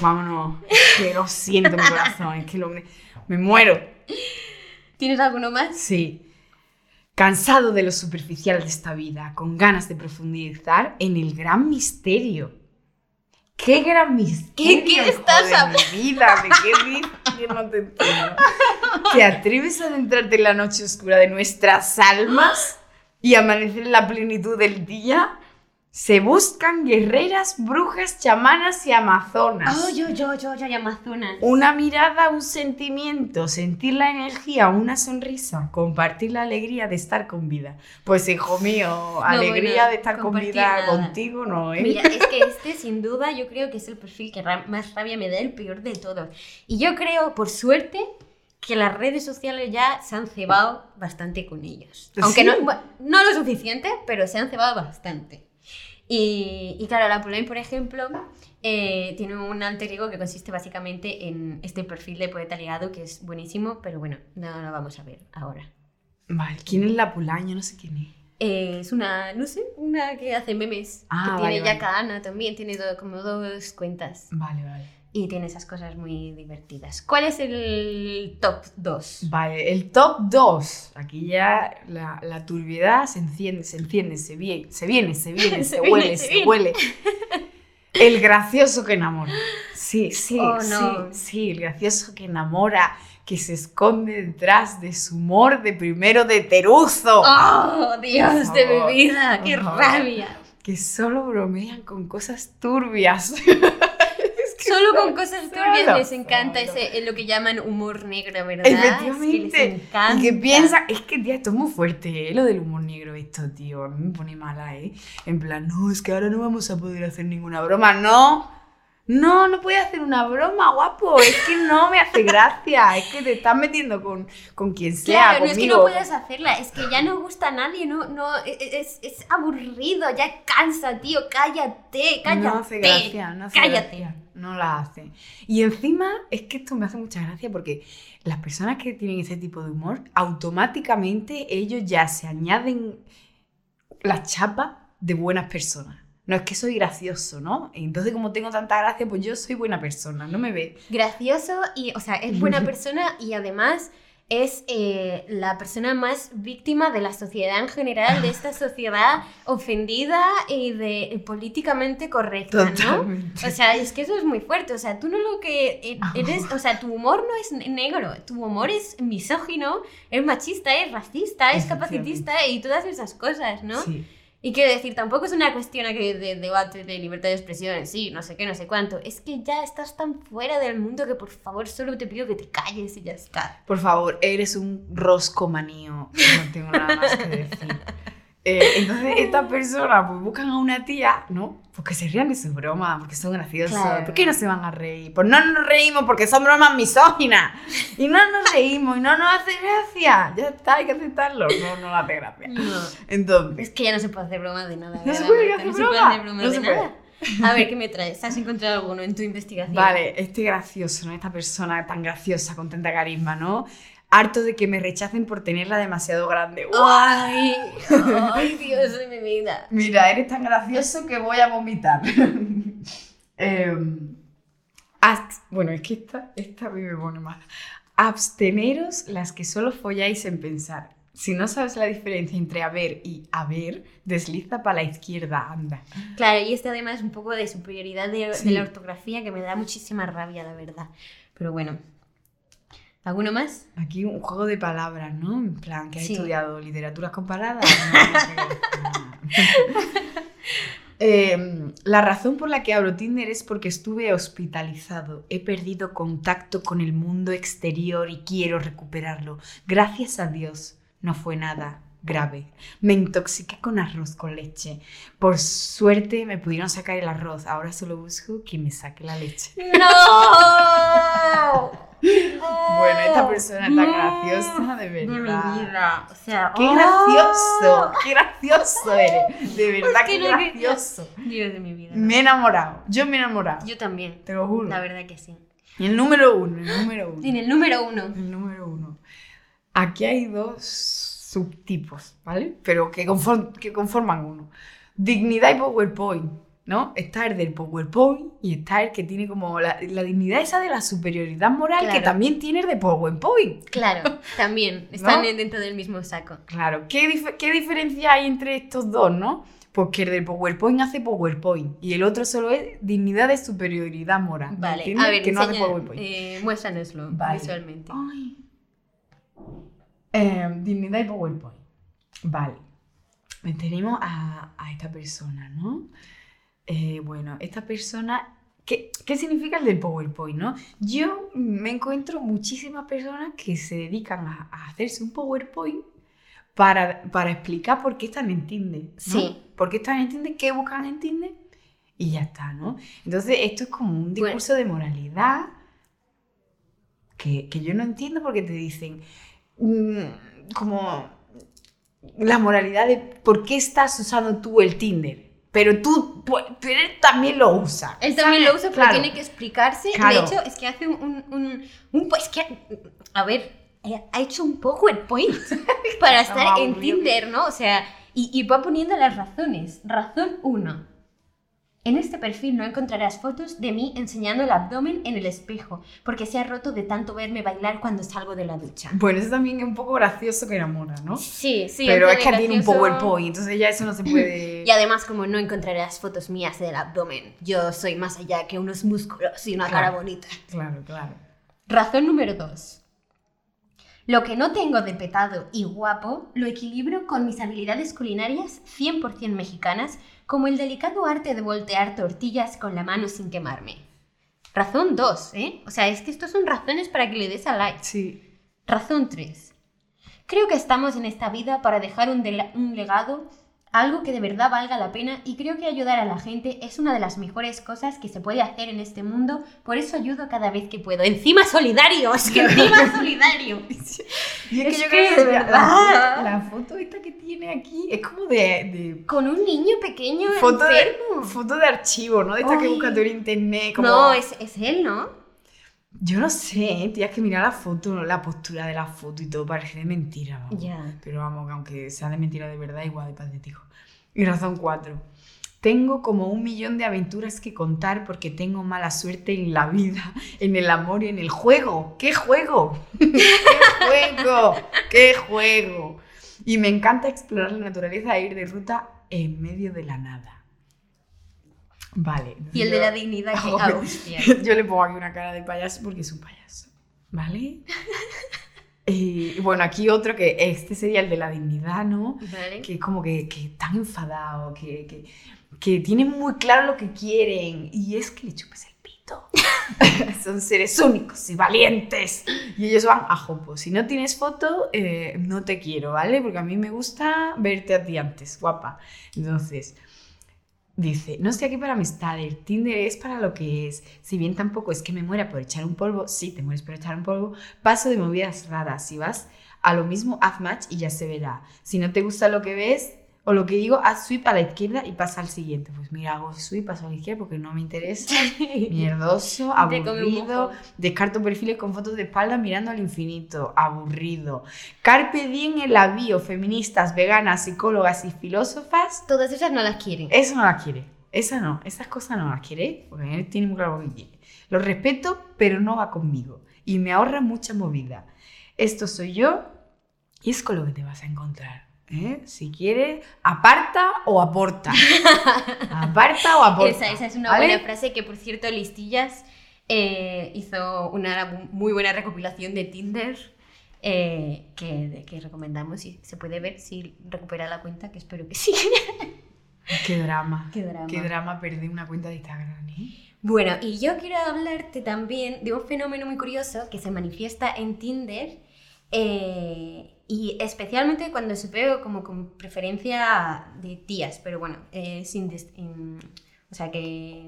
Vámonos. Que lo siento en mi corazón. Es que lo- me, me muero. ¿Tienes alguno más? Sí. Cansado de lo superficial de esta vida, con ganas de profundizar en el gran misterio. ¿Qué gran misterio? qué hijo estás de hablando? mi vida? ¿De qué? Que no te entiendo. ¿Te atreves a adentrarte en la noche oscura de nuestras almas y amanecer en la plenitud del día? Se buscan guerreras, brujas, chamanas y amazonas. Oh, yo, yo, yo, yo, y Amazonas. Una mirada, un sentimiento, sentir la energía, una sonrisa, compartir la alegría de estar con vida. Pues hijo mío, alegría bueno, de estar con vida nada. contigo, ¿no? ¿eh? Mira, es que este sin duda yo creo que es el perfil que ra- más rabia me da, el peor de todos. Y yo creo, por suerte, que las redes sociales ya se han cebado bastante con ellos. Aunque ¿Sí? no, no lo suficiente, pero se han cebado bastante. Y, y claro, la Polonia, por ejemplo, eh, tiene un alter ego que consiste básicamente en este perfil de poeta ligado que es buenísimo, pero bueno, no lo vamos a ver ahora. Vale, ¿quién es la Pulaño? No sé quién es. Eh, es una, no sé, una que hace memes. Ah, que vale, tiene vale. Yaka Ana también, tiene do- como dos cuentas. Vale, vale. Y tiene esas cosas muy divertidas. ¿Cuál es el top 2? Vale, el top 2. Aquí ya la, la turbiedad se enciende, se enciende, se viene, se viene, se viene, se, Se viene, huele, se se, viene. huele. El gracioso que enamora. Sí, sí, Oh, no. sí, sí, el gracioso que enamora, que se esconde detrás de su humor de primero de teruzo. ¡Oh, Dios de mi vida! ¡Qué rabia! Que solo bromean con cosas turbias. Solo con cosas turbias Solo, les encanta solo. ese, eh, lo que llaman humor negro, ¿verdad? Es que Efectivamente. les encanta. Y que piensa, es que tía, esto es muy fuerte, ¿eh? lo del humor negro, esto, tío, a mí me pone mala, ¿eh? En plan, no, es que ahora no vamos a poder hacer ninguna broma, no. No, no puedes hacer una broma, guapo. Es que no me hace gracia. Es que te estás metiendo con, con quien sea. Claro, no es que conmigo. no puedas hacerla, es que ya no gusta a nadie, no, no, e- e- es, es aburrido, ya cansa, tío, cállate, cállate. No hace gracia, no hace cállate. gracia. No la hace. Y encima es que esto me hace mucha gracia porque las personas que tienen ese tipo de humor, automáticamente ellos ya se añaden la chapa de buenas personas. No es que soy gracioso, ¿no? Entonces, como tengo tanta gracia, pues yo soy buena persona, no me ve. gracioso y, o sea, es buena persona y además es eh, la persona más víctima de la sociedad en general, de esta sociedad ofendida y de y políticamente correcta, ¿no? Totalmente. O sea, es que eso es muy fuerte. O sea, tú no lo que e- eres, o sea, tu humor no es ne- negro, tu humor es misógino, es machista, es racista, es capacitista y todas esas cosas, ¿no? Sí. Y quiero decir, tampoco es una cuestión de debate de libertad de expresión, sí, no sé qué, no sé cuánto. Es que ya estás tan fuera del mundo que por favor solo te pido que te calles y ya está. Por favor, eres un rosco manío. No tengo nada más que decir. Eh, entonces, estas personas pues, buscan a una tía, ¿no? Porque se rían de su broma, porque son graciosos. Claro. ¿Por qué no se van a reír? Pues no nos reímos porque son bromas misóginas. Y no nos reímos y no nos hace gracia. Ya está, hay que aceptarlo. No, no nos hace gracia. Entonces, Es que ya no se puede hacer broma de nada. No se ¿verdad, puede hacer No se puede broma. hacer broma No de se puede. nada. A ver, ¿qué me traes? ¿Has encontrado alguno en tu investigación? Vale, este gracioso, ¿no? Esta persona tan graciosa, con tanta carisma, ¿no? Harto de que me rechacen por tenerla demasiado grande. ¡Ay! ¡Ay, Dios de mi vida! Mira, eres tan gracioso que voy a vomitar. Em, bueno, es que esta, esta a mí me pone mal. Absteneros las que solo folláis en pensar. Si no sabes la diferencia entre haber y haber, desliza para la izquierda, anda. Claro, y este además es un poco de superioridad de, de Sí. la ortografía que me da muchísima rabia, la verdad. Pero bueno. ¿Alguno más? Aquí un juego de palabras, ¿no? En plan, que has Sí. estudiado literaturas comparadas. Em, la razón por la que abro Tinder es porque estuve hospitalizado. He perdido contacto con el mundo exterior y quiero recuperarlo. Gracias a Dios, no fue nada grave. Me intoxiqué con arroz con leche. Por suerte me pudieron sacar el arroz. Ahora solo busco quien me saque la leche. ¡No! Bueno, esta persona tan graciosa, de De verdad. mi vida. O sea, ¡Qué ¡oh! gracioso! ¡Qué gracioso eres! De verdad, que qué no, que- gracioso. Dios de mi vida. Me he enamorado. Yo me he enamorado. Yo también. Te lo juro. La verdad que sí. Y el número uno, el número uno. En el número uno. El número uno. Aquí hay dos subtipos, ¿vale? Pero que, conform- que conforman uno. Dignidad y PowerPoint, ¿no? Está el del PowerPoint y está el que tiene como la, la dignidad esa de la superioridad moral que también tiene el de PowerPoint. Claro, también. Están ¿No? dentro del mismo saco. Claro, ¿qué, dif- qué diferencia hay entre estos dos, no? Pues que el del PowerPoint hace PowerPoint y el otro solo es dignidad de superioridad moral. ¿me Vale, entiendes? a ver, que no hace enseña- PowerPoint. eh, muéstranoslo Vale. visualmente. Ay. Eh, dignidad y PowerPoint. Vale. Tenemos a, a esta persona, ¿no? Eh, bueno, esta persona. ¿qué, ¿Qué significa el del PowerPoint, no? Yo me encuentro muchísimas personas que se dedican a, a hacerse un PowerPoint para, para explicar por qué están en Tinder. ¿no? Sí. ¿Por qué están en Tinder? ¿Qué buscan en Tinder? Y ya está, ¿no? Entonces, esto es como un discurso de moralidad que, que yo no entiendo porque te dicen como la moralidad de por qué estás usando tú el Tinder. Pero tú, pero él también lo usa. Él también ¿sabes? lo usa, pero Claro. tiene que explicarse. Claro. De hecho, es que hace un. un, un- un- pues que. A ver, eh, ha hecho un PowerPoint para estar en. Tinder, ¿no? O sea, y, y va poniendo las razones. Razón 1. En este perfil no encontrarás fotos de mí enseñando el abdomen en el espejo, porque se ha roto de tanto verme bailar cuando salgo de la ducha. Bueno, eso también es un poco gracioso que enamora, ¿no? Sí, sí. pero es que tiene un gracioso. PowerPoint, entonces ya eso no se puede... Y además, como no encontrarás fotos mías del abdomen, yo soy más allá que unos músculos y una Claro. cara bonita. Claro, claro. Razón número 2. Lo que no tengo de petado y guapo lo equilibro con mis habilidades culinarias 100% mexicanas, como el delicado arte de voltear tortillas con la mano sin quemarme. Razón 2, ¿eh? O sea, es que estos son razones para que le des a like. Sí. Razón 3. Creo que estamos en esta vida para dejar un, legado, algo que de verdad valga la pena y creo que ayudar a la gente es una de las mejores cosas que se puede hacer en este mundo, por eso ayudo cada vez que puedo. Encima solidario, es que encima solidario. Y es, Es que yo que creo que de verdad. La, la foto esta que tiene aquí es como de, de Con un niño pequeño foto, de, enfermo. foto de archivo, ¿no? De esta que Ay. buscas tú en internet. Como... No, es, es él, ¿no? Yo no sé, tienes que mirar la foto, la postura de la foto y todo parece de mentira. vamos. Ya. Pero vamos, que aunque sea de mentira de verdad, igual de patético. Y razón 4. Tengo como un millón de aventuras que contar porque tengo mala suerte en la vida, en el amor y en el juego. ¿Qué juego? ¿Qué juego? ¿Qué juego? Y me encanta explorar la naturaleza e ir de ruta en medio de la nada. Vale. Y el de la dignidad que... Ah, hostia. Yo le pongo aquí una cara de payaso porque es un payaso. ¿Vale? Y bueno, aquí otro que este sería el de la dignidad, ¿no? Vale. Que es como que, que tan enfadado, que, que, que tienen muy claro lo que quieren y es que le chupes el pito. Son seres únicos y valientes y ellos van a jopo. Si no tienes foto, eh, no te quiero, ¿vale? Porque a mí me gusta verte a ti antes, guapa. Entonces, Dice, no estoy aquí para amistades, Tinder es para lo que es. Si bien tampoco es que me muera por echar un polvo, sí, te mueres por echar un polvo, paso de movidas raras. Si vas a lo mismo, haz match y ya se verá. Si no te gusta lo que ves o lo que digo, haz sweep a la izquierda y pasa al siguiente. Pues mira, hago sweep, paso a la izquierda porque no me interesa. Mierdoso, aburrido. Descarto perfiles con fotos de espalda mirando al infinito. Aburrido. Carpe diem en la bio, feministas, veganas, psicólogas y filósofas. Todas esas no las quieren. Eso no la quiere. Esa no. Esas cosas no las quiere. Porque él tiene muy claro que quiere. Lo respeto, pero no va conmigo. Y me ahorra mucha movida. Esto soy yo y es con lo que te vas a encontrar. ¿Eh? Si quieres, aparta o aporta. aparta o aporta. Esa, esa es una ¿vale? buena frase que, por cierto, Listillas eh, hizo una muy buena recopilación de Tinder eh, que, que recomendamos y se puede ver si recupera la cuenta, que espero que sí. Qué drama. Qué drama. Qué drama perder una cuenta de Instagram, ¿eh? Bueno, y yo quiero hablarte también de un fenómeno muy curioso que se manifiesta en Tinder eh, y especialmente cuando se ve como con preferencia de tías, pero bueno, eh, sin dis- en- o sea que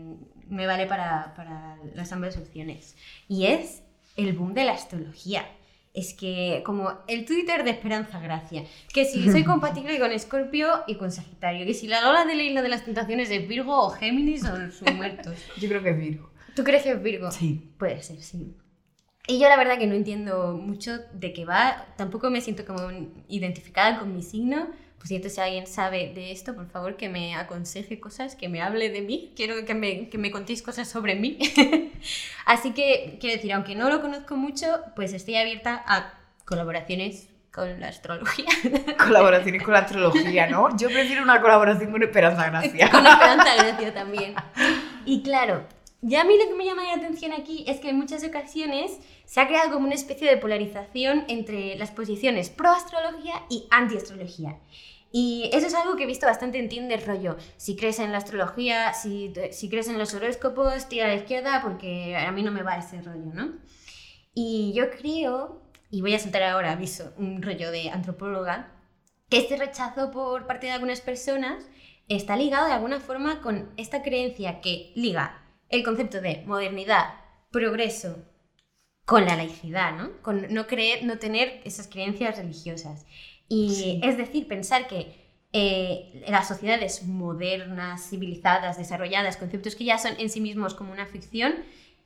me vale para, para las ambas opciones. Y es el boom de la astrología. Es que, como el Twitter de Esperanza Gracia, que si soy compatible con Escorpio y con Sagitario, que si la Lola de la Isla de las Tentaciones es Virgo o Géminis o sus muertos. Yo creo que es Virgo. ¿Tú crees que es Virgo? Sí. Puede ser, sí. Y yo la verdad que no entiendo mucho de qué va, tampoco me siento como identificada con mi signo. Por cierto, si alguien sabe de esto, por favor que me aconseje cosas, que me hable de mí, quiero que me, que me contéis cosas sobre mí. Así que quiero decir, aunque no lo conozco mucho, pues estoy abierta a colaboraciones con la astrología. Colaboraciones con la astrología, ¿no? Yo prefiero una colaboración con Esperanza Gracia. con Esperanza Gracia también. Y claro, ya a mí lo que me llama la atención aquí es que en muchas ocasiones se ha creado como una especie de polarización entre las posiciones pro astrología y anti astrología. Y eso es algo que he visto bastante en Tinder, rollo. Si crees en la astrología, si, si crees en los horóscopos, tira a la izquierda porque a mí no me va ese rollo, ¿no? Y yo creo, y voy a soltar ahora, aviso, un rollo de antropóloga, que este rechazo por parte de algunas personas está ligado de alguna forma con esta creencia que liga el concepto de modernidad, progreso, con la laicidad, ¿no? Con no creer, no tener esas creencias religiosas. Y es decir, pensar que eh, las sociedades modernas, civilizadas, desarrolladas, conceptos que ya son en sí mismos como una ficción,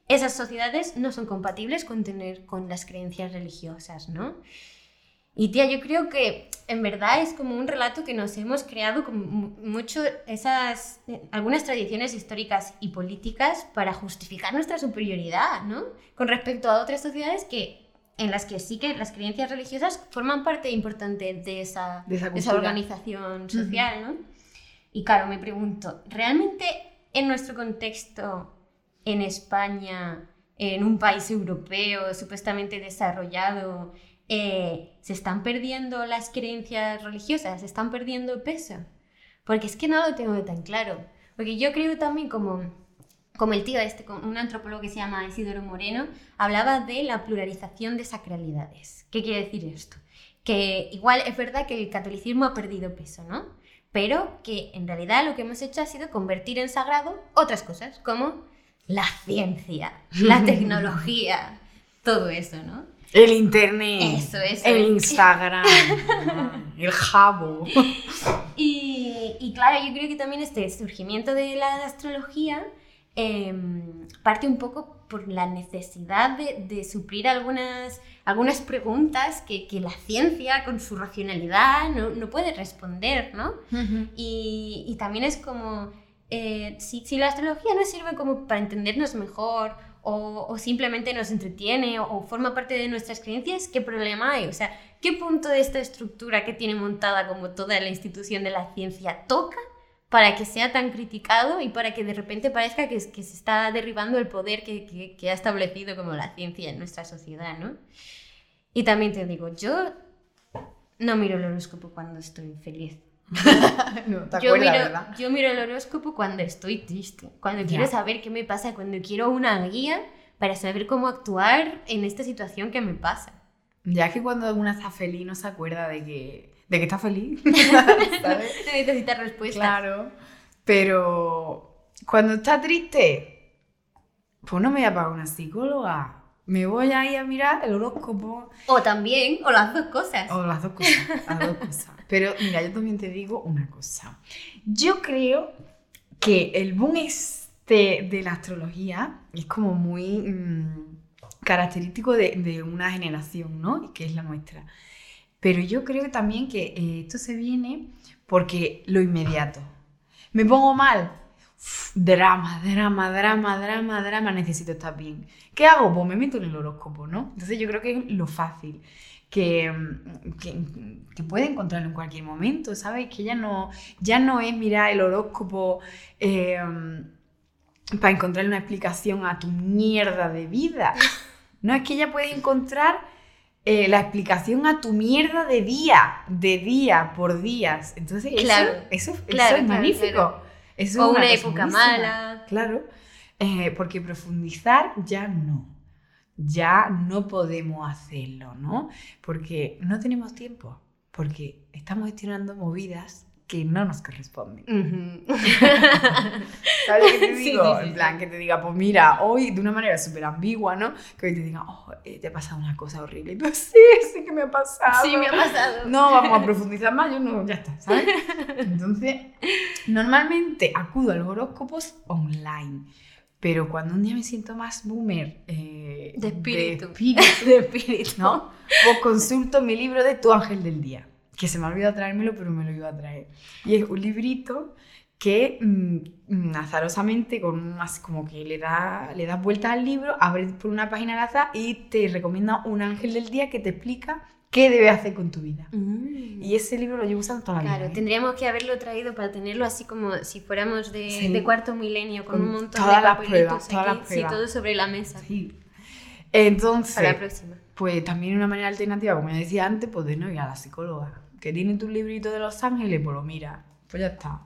esas sociedades no son compatibles con tener con las creencias religiosas, ¿no? Y tía, yo creo que en verdad es como un relato que nos hemos creado con mucho esas algunas tradiciones históricas y políticas para justificar nuestra superioridad, ¿no? Con respecto a otras sociedades que en las que sí que las creencias religiosas forman parte importante de esa, De esa de esa organización social, ¿no? Y claro, me pregunto, ¿realmente en nuestro contexto, en España, en un país europeo supuestamente desarrollado, eh, se están perdiendo las creencias religiosas, se están perdiendo peso? Porque es que no lo tengo tan claro. Porque yo creo también como, como el tío este, un antropólogo que se llama Isidoro Moreno, hablaba de la pluralización de sacralidades. ¿Qué quiere decir esto? Que igual es verdad que el catolicismo ha perdido peso, ¿no? Pero que en realidad lo que hemos hecho ha sido convertir en sagrado otras cosas, como la ciencia, la tecnología, todo eso, ¿no? El internet. Eso, eso. El Instagram. el jabo. Y, y claro, yo creo que también este surgimiento de la astrología em, parte un poco por la necesidad de, de suplir algunas, algunas preguntas que, que la ciencia con su racionalidad no, no puede responder, ¿no? Y, y también es como, eh, si, si la astrología nos sirve como para entendernos mejor o, simplemente nos entretiene o, forma parte de nuestras creencias, ¿qué problema hay? O sea, ¿qué punto de esta estructura que tiene montada como toda la institución de la ciencia toca para que sea tan criticado y para que de repente parezca que, se está derribando el poder que, que- que ha establecido como la ciencia en nuestra sociedad, ¿no? Y también te digo, yo no miro el horóscopo cuando estoy feliz. no, te Yo acuerdas, miro, ¿verdad? yo miro el horóscopo cuando estoy triste, cuando Ya. quiero saber qué me pasa, cuando quiero una guía para saber cómo actuar en esta situación que me pasa. Ya que cuando una está feliz no se acuerda de que, de que está feliz. ¿Sabes? Necesitas respuestas. Claro. Pero cuando está triste, pues no me voy a pagar una psicóloga. Me voy a ir a mirar el horóscopo. O también, o las dos cosas. O las dos cosas. Las dos cosas. Pero mira, yo también te digo una cosa. Yo creo que el boom este de la astrología es como muy mm, característico de, de una generación, ¿no? Que es la nuestra. Pero yo creo también que eh, esto se viene porque lo inmediato. Me pongo mal. Drama, drama, drama, drama, drama, necesito estar bien. ¿Qué hago? Pues me meto en el horóscopo, ¿no? Entonces yo creo que es lo fácil, que, mm, que, que puede encontrarlo en cualquier momento, ¿sabes? Que ya no, ya no es mirar el horóscopo eh, para encontrar una explicación a tu mierda de vida. No, es que ya puedes encontrar eh, la explicación a tu mierda de día, de día por días. Entonces, eso- Claro, eso, eso, claro, es claro, magnífico. Claro. Eso O es una época buenísima. mala. Claro, eh, porque profundizar ya no. Ya no podemos hacerlo, ¿no? Porque no tenemos tiempo, porque estamos gestionando movidas que no nos corresponden. Ujú. ¿Sabes lo que te Sí, digo? sí, sí, en plan, que te diga, pues mira, hoy de una manera súper ambigua, ¿no? Que hoy te diga, oh, eh, te ha pasado una cosa horrible. Y tú, sí, sí que me ha pasado. Sí, me ha pasado. No, vamos a profundizar más, yo no, ya está, ¿sabes? Entonces, normalmente acudo a los horóscopos online, pero cuando un día me siento más boomer eh, De espíritu. de espíritu, De espíritu. ¿no? Pues consulto mi libro de Tu Ángel del Día, que se me ha olvidado traérmelo, pero me lo iba a traer. Y es un librito que mm, mm, azarosamente, con un- así como que le da, le das vuelta al libro, abres por una página al azar y te recomienda un ángel del día que te explica qué debes hacer con tu vida. Mm. Y ese libro lo llevo usando toda la vida. Claro, ¿eh? tendríamos que haberlo traído para tenerlo así como si fuéramos de, Sí. de cuarto milenio, con, Con un montón todas de las pruebas, todas aquí, las sí, pruebas. todo sobre la mesa. Sí. Entonces, Para la próxima. pues también una manera alternativa, como ya decía antes, pues de no ir a la psicóloga. Que tiene tu librito de Los Ángeles, pues lo mira. Pues ya está.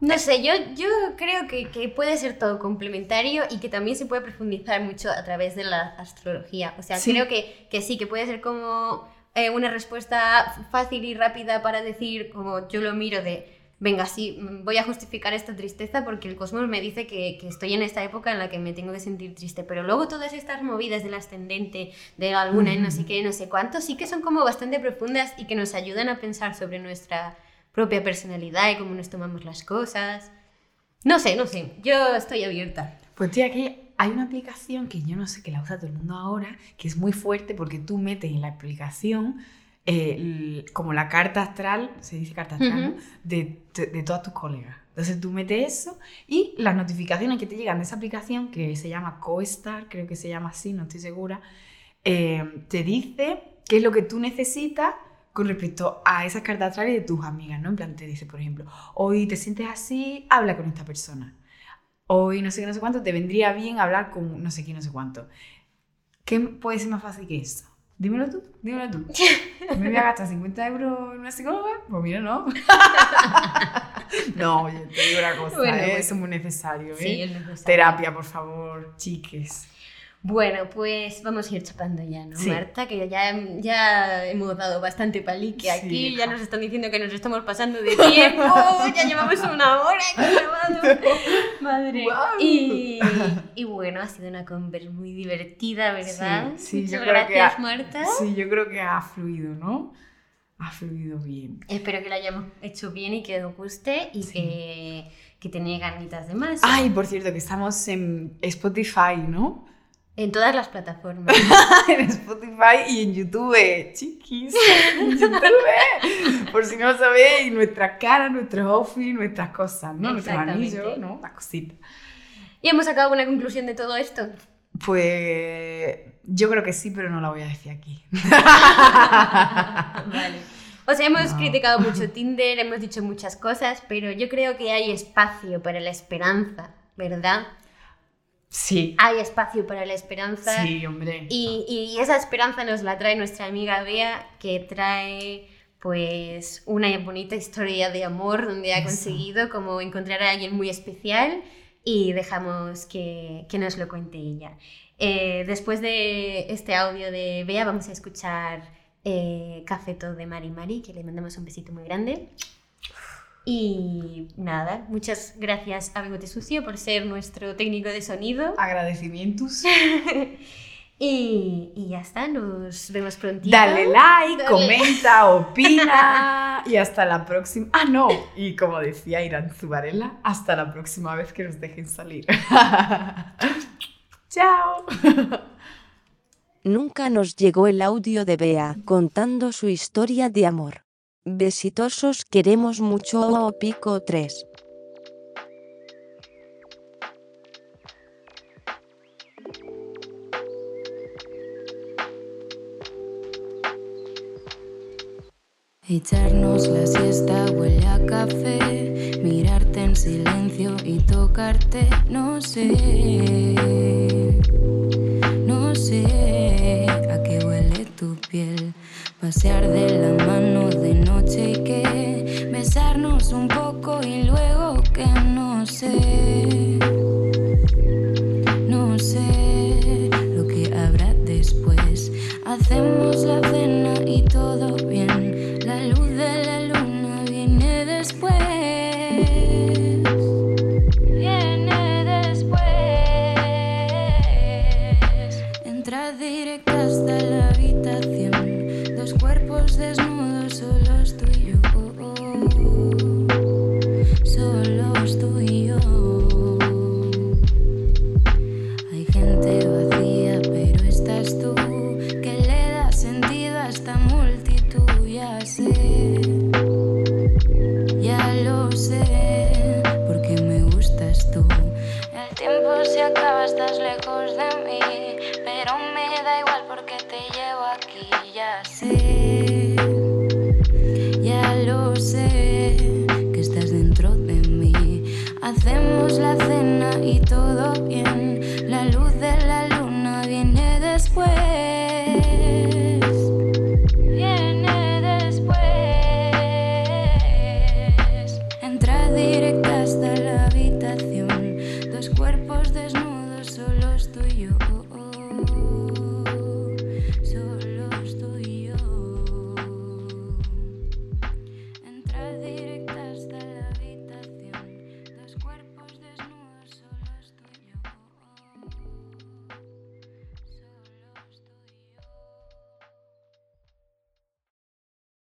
No sé, yo, yo creo que, que puede ser todo complementario y que también se puede profundizar mucho a través de la astrología. O sea, Sí. creo que, que sí, que puede ser como eh, una respuesta fácil y rápida para decir, como yo lo miro de, venga, sí, voy a justificar esta tristeza porque el cosmos me dice que, que estoy en esta época en la que me tengo que sentir triste. Pero luego todas estas movidas del ascendente, de la luna y no sé qué, no sé cuánto, sí que son como bastante profundas y que nos ayudan a pensar sobre nuestra propia personalidad y cómo nos tomamos las cosas. No sé, no sé, yo estoy abierta. Pues tía, aquí hay una aplicación que yo no sé que la usa todo el mundo ahora, que es muy fuerte porque tú metes en la aplicación eh, como la carta astral, se dice carta astral, de, de todas tus colegas. Entonces tú metes eso y las notificaciones que te llegan de esa aplicación, que se llama CoStar, creo que se llama así, no estoy segura, eh, te dice qué es lo que tú necesitas con respecto a esas cartas astrales de tus amigas, ¿no? En plan, te dice, por ejemplo, hoy te sientes así, habla con esta persona. Hoy no sé qué, no sé cuánto, te vendría bien hablar con no sé qué, no sé cuánto. ¿Qué puede ser más fácil que eso? Dímelo tú, dímelo tú. ¿Me voy a gastar 50 euros en una psicóloga? Pues mira, no. no, oye, te digo una cosa, Bueno, ¿eh? bueno. eso es muy necesario. ¿eh? Sí, es necesario. Terapia, por favor, chiques. Bueno, pues vamos a ir chapando ya, ¿no, Sí. Marta? Que ya, ya hemos dado bastante palique Sí, aquí, ya nos están diciendo que nos estamos pasando de tiempo, ya llevamos una hora aquí. Madre. Y, y bueno, ha sido una conversa muy divertida, ¿verdad? Sí, Muchas gracias, ha- Marta. Sí, yo creo que ha fluido, ¿no? Ha fluido bien. Espero que lo hayamos hecho bien y que os guste y que, que tenéis ganitas de más. Ay, por cierto, que estamos en Spotify, ¿no? En todas las plataformas. en Spotify y en YouTube, chiquis. En YouTube. Por si no lo sabéis, nuestra cara, nuestros outfits, nuestras cosas, ¿no? Nuestros anillos, ¿no? Las cositas. ¿Y hemos sacado una conclusión de todo esto? Pues yo creo que sí, pero no la voy a decir aquí. Vale. O sea, hemos No. criticado mucho Tinder, hemos dicho muchas cosas, pero yo creo que hay espacio para la esperanza, ¿verdad? Sí. Hay espacio para la esperanza. Sí, hombre. Y, y esa esperanza nos la trae nuestra amiga Bea, que trae pues una bonita historia de amor donde ha Eso. conseguido como encontrar a alguien muy especial y dejamos que, que nos lo cuente ella. Eh, después de este audio de Bea vamos a escuchar eh, Cafeto de Mari Mari, que le mandamos un besito muy grande. Y nada, muchas gracias a Bigote Sucio por ser nuestro técnico de sonido. Agradecimientos. Y, y ya está, nos vemos prontito. Dale like, Dale. comenta, opina y hasta la próxima. Ah, no. Y como decía Irán Zubarela, hasta la próxima vez que nos dejen salir. Chao. Nunca nos llegó el audio de Bea contando su historia de amor. Besitosos queremos mucho o pico 3. Echarnos la siesta huele a café, mirarte en silencio y tocarte, no sé,